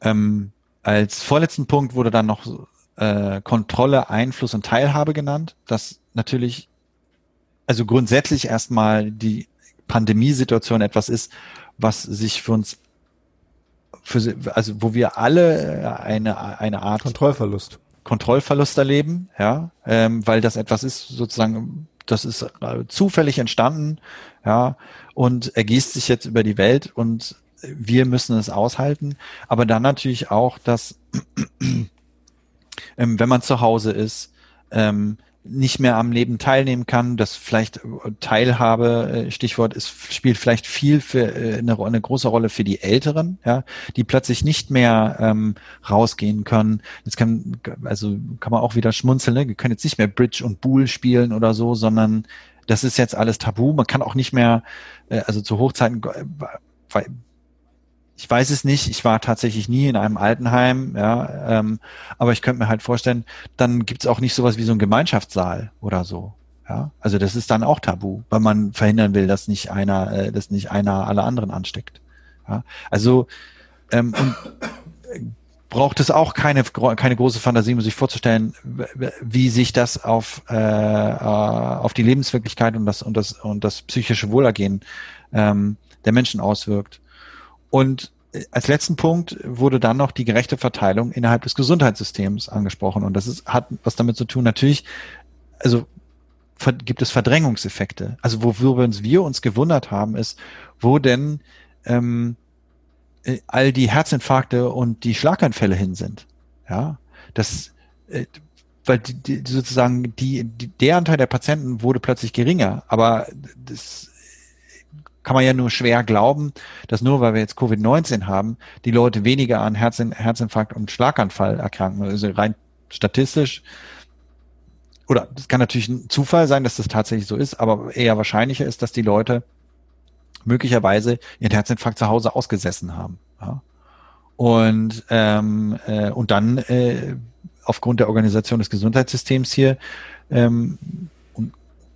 Ähm, als vorletzten Punkt wurde dann noch äh, Kontrolle, Einfluss und Teilhabe genannt, das natürlich, also grundsätzlich erstmal die Pandemiesituation etwas ist, was sich für uns, für, also wo wir alle eine, eine Art Kontrollverlust. Kontrollverlust erleben, ja, ähm, weil das etwas ist, sozusagen, das ist äh, zufällig entstanden, ja, und ergießt sich jetzt über die Welt und wir müssen es aushalten. Aber dann natürlich auch, dass (clears throat) ähm, wenn man zu Hause ist, ähm, nicht mehr am Leben teilnehmen kann, das vielleicht Teilhabe, äh, Stichwort, ist, spielt vielleicht viel für äh, eine, eine große Rolle für die Älteren, ja, die plötzlich nicht mehr ähm, rausgehen können. Das kann, also kann man auch wieder schmunzeln, ne? Wir können jetzt nicht mehr Bridge und Bool spielen oder so, sondern das ist jetzt alles tabu. Man kann auch nicht mehr, äh, also zu Hochzeiten, weil ich weiß es nicht, ich war tatsächlich nie in einem Altenheim, ja, ähm, aber ich könnte mir halt vorstellen, dann gibt's auch nicht sowas wie so ein Gemeinschaftssaal oder so. Ja, also das ist dann auch tabu, weil man verhindern will, dass nicht einer, äh, dass nicht einer alle anderen ansteckt. Ja, also ähm, und äh, braucht es auch keine keine große Fantasie, um sich vorzustellen, wie sich das auf äh, äh, auf die Lebenswirklichkeit und das und das und das psychische Wohlergehen ähm, der Menschen auswirkt. Und äh, als letzten Punkt wurde dann noch die gerechte Verteilung innerhalb des Gesundheitssystems angesprochen. Und das ist, hat was damit zu tun, natürlich, also gibt es Verdrängungseffekte. Also worüber uns wir uns gewundert haben, ist, wo denn ähm, äh, all die Herzinfarkte und die Schlaganfälle hin sind. Ja, das, äh, weil die, die, sozusagen die, die, der Anteil der Patienten wurde plötzlich geringer, aber das kann man ja nur schwer glauben, dass nur weil wir jetzt Covid-19 haben, die Leute weniger an Herzin Herzinfarkt und Schlaganfall erkranken. Also rein statistisch oder das kann natürlich ein Zufall sein, dass das tatsächlich so ist, aber eher wahrscheinlicher ist, dass die Leute möglicherweise ihren Herzinfarkt zu Hause ausgesessen haben. Ja? Und, ähm, äh, und dann äh, aufgrund der Organisation des Gesundheitssystems hier ähm,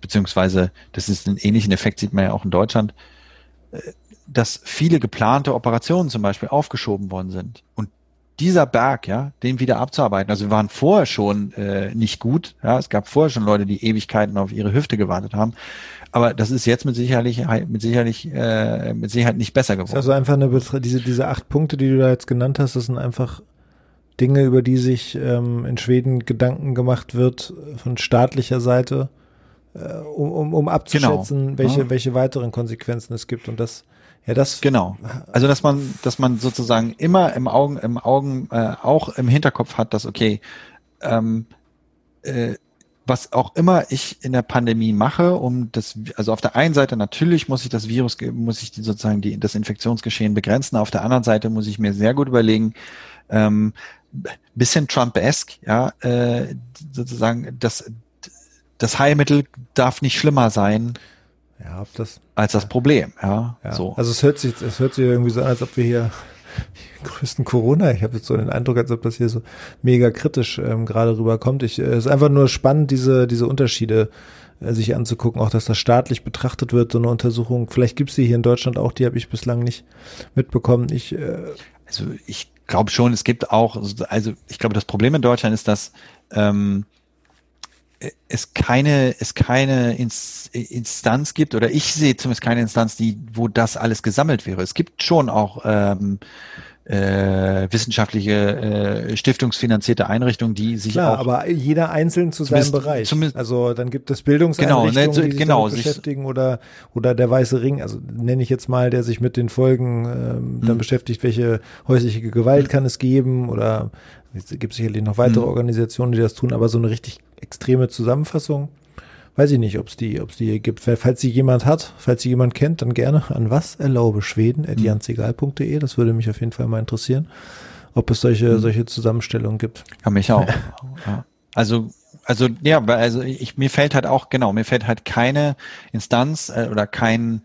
beziehungsweise das ist einen ähnlichen Effekt, sieht man ja auch in Deutschland, dass viele geplante Operationen zum Beispiel aufgeschoben worden sind. Und dieser Berg, ja, den wieder abzuarbeiten. Also wir waren vorher schon äh, nicht gut. Ja, es gab vorher schon Leute, die Ewigkeiten auf ihre Hüfte gewartet haben. Aber das ist jetzt mit sicherlich, mit sicherlich, äh, mit Sicherheit nicht besser geworden. also einfach eine diese diese acht Punkte, die du da jetzt genannt hast, das sind einfach Dinge, über die sich ähm, in Schweden Gedanken gemacht wird von staatlicher Seite äh, um, um, um abzuschätzen, genau. welche, ja. welche weiteren Konsequenzen es gibt. Und das, ja, das. Genau. Also, dass man, dass man sozusagen immer im Augen, im Augen, äh, auch im Hinterkopf hat, dass, okay, ähm, äh, was auch immer ich in der Pandemie mache, um das, also auf der einen Seite natürlich muss ich das Virus, muss ich sozusagen die, das Infektionsgeschehen begrenzen. Auf der anderen Seite muss ich mir sehr gut überlegen, ähm, bisschen Trump-esque, ja, äh, sozusagen, dass das Heilmittel darf nicht schlimmer sein ja, ob das, als das Problem. Ja, ja. So. Also es hört sich, es hört sich irgendwie so an, als ob wir hier (laughs) größten Corona. Ich habe jetzt so den Eindruck, als ob das hier so mega kritisch ähm, gerade rüberkommt. Ich, äh, es ist einfach nur spannend, diese diese Unterschiede äh, sich anzugucken, auch dass das staatlich betrachtet wird, so eine Untersuchung. Vielleicht gibt's die hier in Deutschland auch, die habe ich bislang nicht mitbekommen. Ich äh, also ich glaube schon, es gibt auch, also ich glaube, das Problem in Deutschland ist, dass ähm, es keine, es keine Instanz gibt, oder ich sehe zumindest keine Instanz, die, wo das alles gesammelt wäre. Es gibt schon auch ähm, äh, wissenschaftliche, äh, stiftungsfinanzierte Einrichtungen, die sich Klar, auch aber jeder einzeln zu seinem Bereich. Also dann gibt es Bildungseinrichtungen, genau, ne, so, die sich genau, beschäftigen oder oder der Weiße Ring, also nenne ich jetzt mal, der sich mit den Folgen ähm, dann mhm. beschäftigt, welche häusliche Gewalt mhm. kann es geben oder es gibt sicherlich noch weitere mhm. Organisationen, die das tun, aber so eine richtig extreme Zusammenfassung, weiß ich nicht, ob es die, ob es die gibt. Falls sie jemand hat, falls sie jemand kennt, dann gerne an was erlaube Schweden at mhm. Das würde mich auf jeden Fall mal interessieren, ob es solche, mhm. solche Zusammenstellungen gibt. Ja, mich auch. (laughs) Also also ja, also ich mir fällt halt auch genau, mir fällt halt keine Instanz äh, oder kein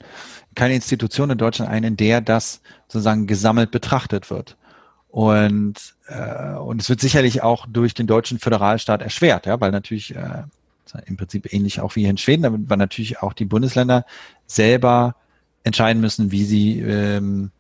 keine Institution in Deutschland ein, in der das sozusagen gesammelt betrachtet wird. Und, äh, und es wird sicherlich auch durch den deutschen Föderalstaat erschwert, ja, weil natürlich äh, im Prinzip ähnlich auch wie hier in Schweden, damit wir natürlich auch die Bundesländer selber entscheiden müssen, wie sie ähm,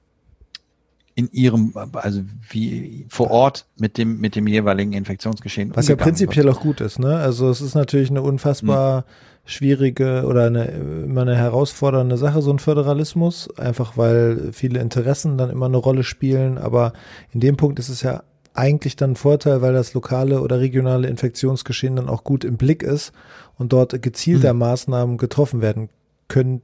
in ihrem, also wie vor Ort mit dem, mit dem jeweiligen Infektionsgeschehen. Was ja prinzipiell wird. auch gut ist, ne? Also es ist natürlich eine unfassbar hm. Schwierige oder eine, immer eine herausfordernde Sache, so ein Föderalismus, einfach weil viele Interessen dann immer eine Rolle spielen. Aber in dem Punkt ist es ja eigentlich dann ein Vorteil, weil das lokale oder regionale Infektionsgeschehen dann auch gut im Blick ist und dort gezielter hm. Maßnahmen getroffen werden könnten.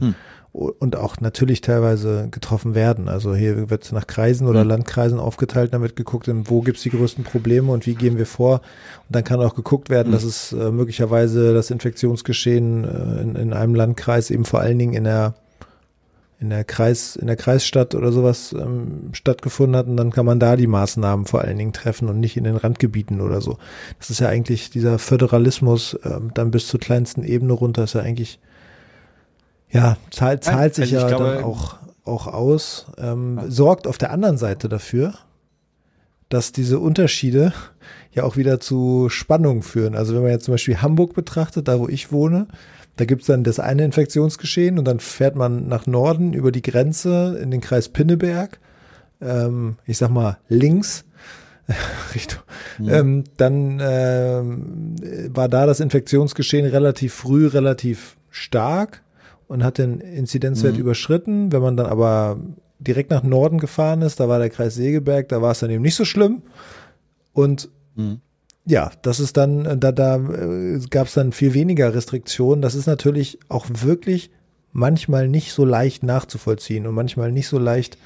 Hm und auch natürlich teilweise getroffen werden. Also hier wird es nach Kreisen oder mhm. Landkreisen aufgeteilt, damit geguckt, wo gibt es die größten Probleme und wie gehen wir vor. Und dann kann auch geguckt werden, mhm. dass es äh, möglicherweise das Infektionsgeschehen äh, in, in einem Landkreis eben vor allen Dingen in der in der Kreis, in der Kreisstadt oder sowas ähm, stattgefunden hat und dann kann man da die Maßnahmen vor allen Dingen treffen und nicht in den Randgebieten oder so. Das ist ja eigentlich dieser Föderalismus ähm, dann bis zur kleinsten Ebene runter ist ja eigentlich ja, zahlt, zahlt sich also ja glaube, dann auch, auch aus. Ähm, ja. Sorgt auf der anderen Seite dafür, dass diese Unterschiede ja auch wieder zu Spannung führen. Also wenn man jetzt zum Beispiel Hamburg betrachtet, da wo ich wohne, da gibt's dann das eine Infektionsgeschehen und dann fährt man nach Norden über die Grenze in den Kreis Pinneberg, ähm, ich sag mal links, (laughs) Richtung, mhm. ähm, dann ähm, war da das Infektionsgeschehen relativ früh, relativ stark und hat den Inzidenzwert mhm. überschritten. Wenn man dann aber direkt nach Norden gefahren ist, da war der Kreis Segeberg, da war es dann eben nicht so schlimm. Und mhm. ja, das ist dann, da, da äh, gab es dann viel weniger Restriktionen. Das ist natürlich auch wirklich manchmal nicht so leicht nachzuvollziehen und manchmal nicht so leicht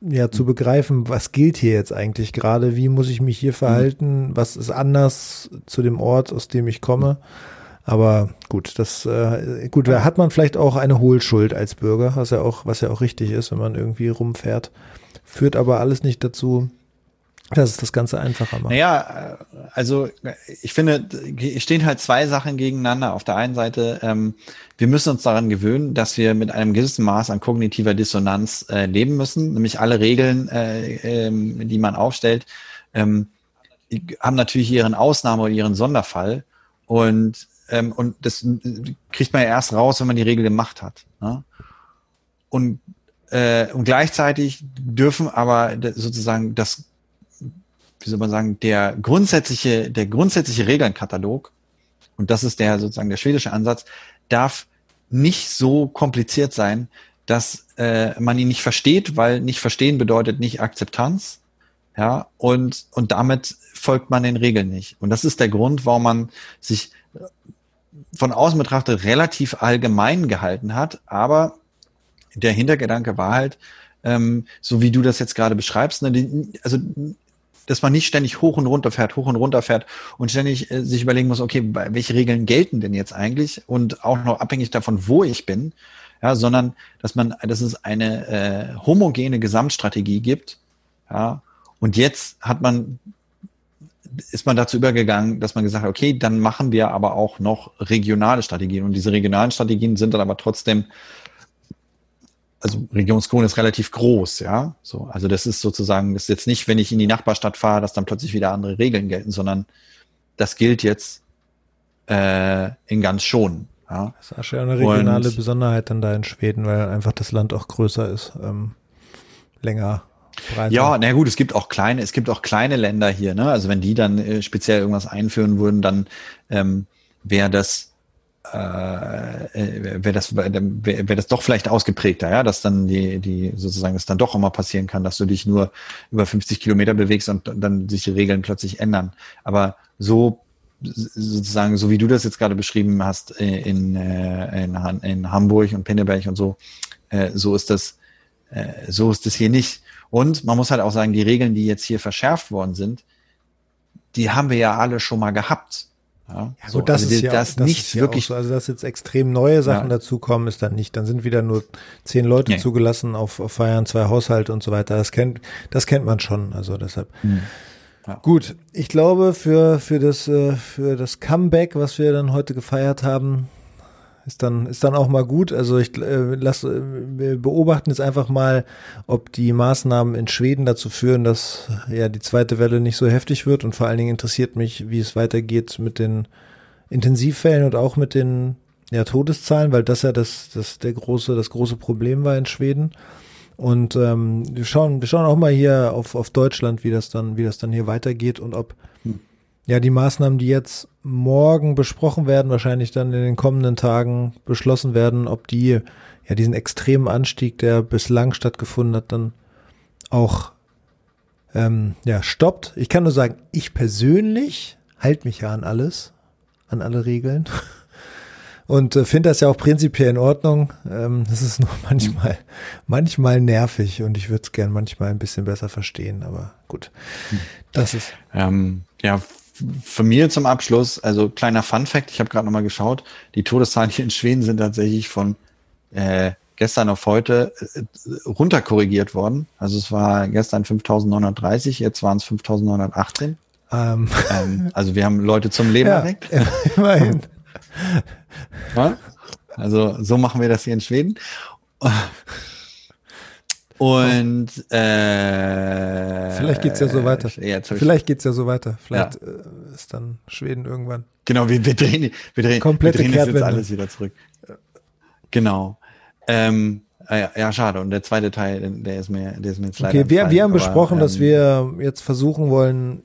ja zu mhm. begreifen, was gilt hier jetzt eigentlich gerade, wie muss ich mich hier mhm. verhalten, was ist anders zu dem Ort, aus dem ich komme. Aber gut, das äh, gut, da hat man vielleicht auch eine Hohlschuld als Bürger, was ja auch, was ja auch richtig ist, wenn man irgendwie rumfährt. Führt aber alles nicht dazu, dass es das Ganze einfacher macht. Naja, also ich finde, stehen halt zwei Sachen gegeneinander. Auf der einen Seite, ähm, wir müssen uns daran gewöhnen, dass wir mit einem gewissen Maß an kognitiver Dissonanz äh, leben müssen, nämlich alle Regeln, äh, ähm, die man aufstellt, ähm, haben natürlich ihren Ausnahme- oder ihren Sonderfall. Und ähm, und das kriegt man ja erst raus, wenn man die Regel gemacht hat. Ne? Und, äh, und gleichzeitig dürfen aber sozusagen das, wie soll man sagen, der grundsätzliche, der grundsätzliche Regelnkatalog, und das ist der sozusagen der schwedische Ansatz, darf nicht so kompliziert sein, dass äh, man ihn nicht versteht, weil nicht verstehen bedeutet nicht Akzeptanz. Ja, und, und damit folgt man den Regeln nicht. Und das ist der Grund, warum man sich von außen betrachtet relativ allgemein gehalten hat, aber der Hintergedanke war halt, ähm, so wie du das jetzt gerade beschreibst, ne, also dass man nicht ständig hoch und runter fährt, hoch und runter fährt und ständig äh, sich überlegen muss, okay, welche Regeln gelten denn jetzt eigentlich und auch noch abhängig davon, wo ich bin, ja, sondern dass man, dass es eine äh, homogene Gesamtstrategie gibt, ja, und jetzt hat man ist man dazu übergegangen, dass man gesagt hat, okay, dann machen wir aber auch noch regionale Strategien. Und diese regionalen Strategien sind dann aber trotzdem, also Region ist relativ groß, ja. So, also das ist sozusagen, das ist jetzt nicht, wenn ich in die Nachbarstadt fahre, dass dann plötzlich wieder andere Regeln gelten, sondern das gilt jetzt äh, in ganz schon. Ja. Das ist ja eine regionale Und, Besonderheit dann da in Schweden, weil einfach das Land auch größer ist, ähm, länger Breiter. Ja, na gut, es gibt auch kleine, es gibt auch kleine Länder hier, ne? Also wenn die dann äh, speziell irgendwas einführen würden, dann ähm, wäre das äh, äh wäre das wäre wär das doch vielleicht ausgeprägter, ja, dass dann die die sozusagen es dann doch immer passieren kann, dass du dich nur über 50 Kilometer bewegst und dann sich die Regeln plötzlich ändern. Aber so sozusagen, so wie du das jetzt gerade beschrieben hast äh, in, äh, in, in Hamburg und Pinneberg und so, äh, so ist das, so ist das hier nicht. Und man muss halt auch sagen, die Regeln, die jetzt hier verschärft worden sind, die haben wir ja alle schon mal gehabt. Ja, ja so, das also ist ja das, das nicht ist wirklich. So. Also, dass jetzt extrem neue Sachen ja. dazukommen, ist dann nicht. Dann sind wieder nur zehn Leute nee. zugelassen auf, auf, Feiern, zwei Haushalte und so weiter. Das kennt, das kennt man schon. Also deshalb. Hm. Ja. Gut, ich glaube, für, für, das, äh, für das Comeback, was wir dann heute gefeiert haben, ist dann, ist dann auch mal gut. Also ich äh, lass, äh, wir beobachten jetzt einfach mal, ob die Maßnahmen in Schweden dazu führen, dass ja die zweite Welle nicht so heftig wird. Und vor allen Dingen interessiert mich, wie es weitergeht mit den Intensivfällen und auch mit den ja, Todeszahlen, weil das ja das, das der große, das große Problem war in Schweden. Und ähm, wir schauen, wir schauen auch mal hier auf, auf Deutschland, wie das dann, wie das dann hier weitergeht und ob hm. Ja die Maßnahmen, die jetzt morgen besprochen werden, wahrscheinlich dann in den kommenden Tagen beschlossen werden, ob die ja diesen extremen Anstieg, der bislang stattgefunden hat, dann auch ähm, ja stoppt. Ich kann nur sagen, ich persönlich halte mich ja an alles, an alle Regeln. (laughs) Und äh, finde das ja auch prinzipiell in Ordnung. Ähm, das ist (laughs) nur manchmal, manchmal nervig und ich würde es gern manchmal ein bisschen besser verstehen, aber gut. Das ist. Ähm, ja, von mir zum Abschluss, also kleiner Fun Fact, ich habe gerade nochmal geschaut, die Todeszahlen hier in Schweden sind tatsächlich von äh, gestern auf heute äh, runterkorrigiert worden. Also es war gestern 5930, jetzt waren es 5918. Ähm. Ähm, also wir haben Leute zum Leben (laughs) ja, erweckt. Immerhin. (laughs) Also so machen wir das hier in Schweden. Und äh, vielleicht geht's ja so weiter. Ja, vielleicht geht's ja so weiter. Vielleicht ja. Äh, ist dann Schweden irgendwann. Genau, wir, wir drehen, wir drehen, Komplette wir drehen jetzt alles wieder zurück. Genau. Ähm, ja, ja, schade. Und der zweite Teil, der ist mir, der ist mir jetzt leider. Okay, wir, wir haben aber, besprochen, ähm, dass wir jetzt versuchen wollen,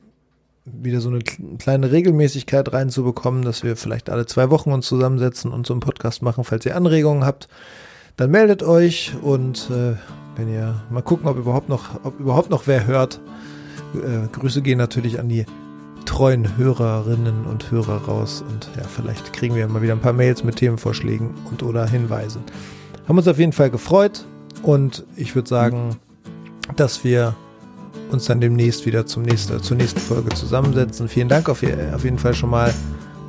wieder so eine kleine Regelmäßigkeit reinzubekommen, dass wir vielleicht alle zwei Wochen uns zusammensetzen und so einen Podcast machen. Falls ihr Anregungen habt, dann meldet euch und äh, wenn ihr mal gucken, ob überhaupt noch, ob überhaupt noch wer hört. Äh, Grüße gehen natürlich an die treuen Hörerinnen und Hörer raus und ja, vielleicht kriegen wir mal wieder ein paar Mails mit Themenvorschlägen und oder Hinweisen. Haben uns auf jeden Fall gefreut und ich würde sagen, dass wir uns dann demnächst wieder zum nächsten, zur nächsten Folge zusammensetzen. Vielen Dank auf, auf jeden Fall schon mal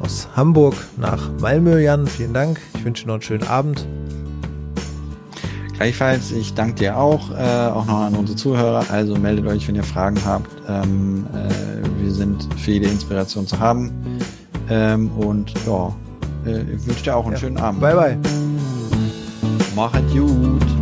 aus Hamburg nach Malmö, Jan. Vielen Dank. Ich wünsche noch einen schönen Abend. Gleichfalls, ich danke dir auch, äh, auch noch an unsere Zuhörer. Also meldet euch, wenn ihr Fragen habt. Ähm, äh, wir sind für jede Inspiration zu haben. Ähm, und ja, äh, ich wünsche dir auch einen ja. schönen Abend. Bye, bye. Macht gut.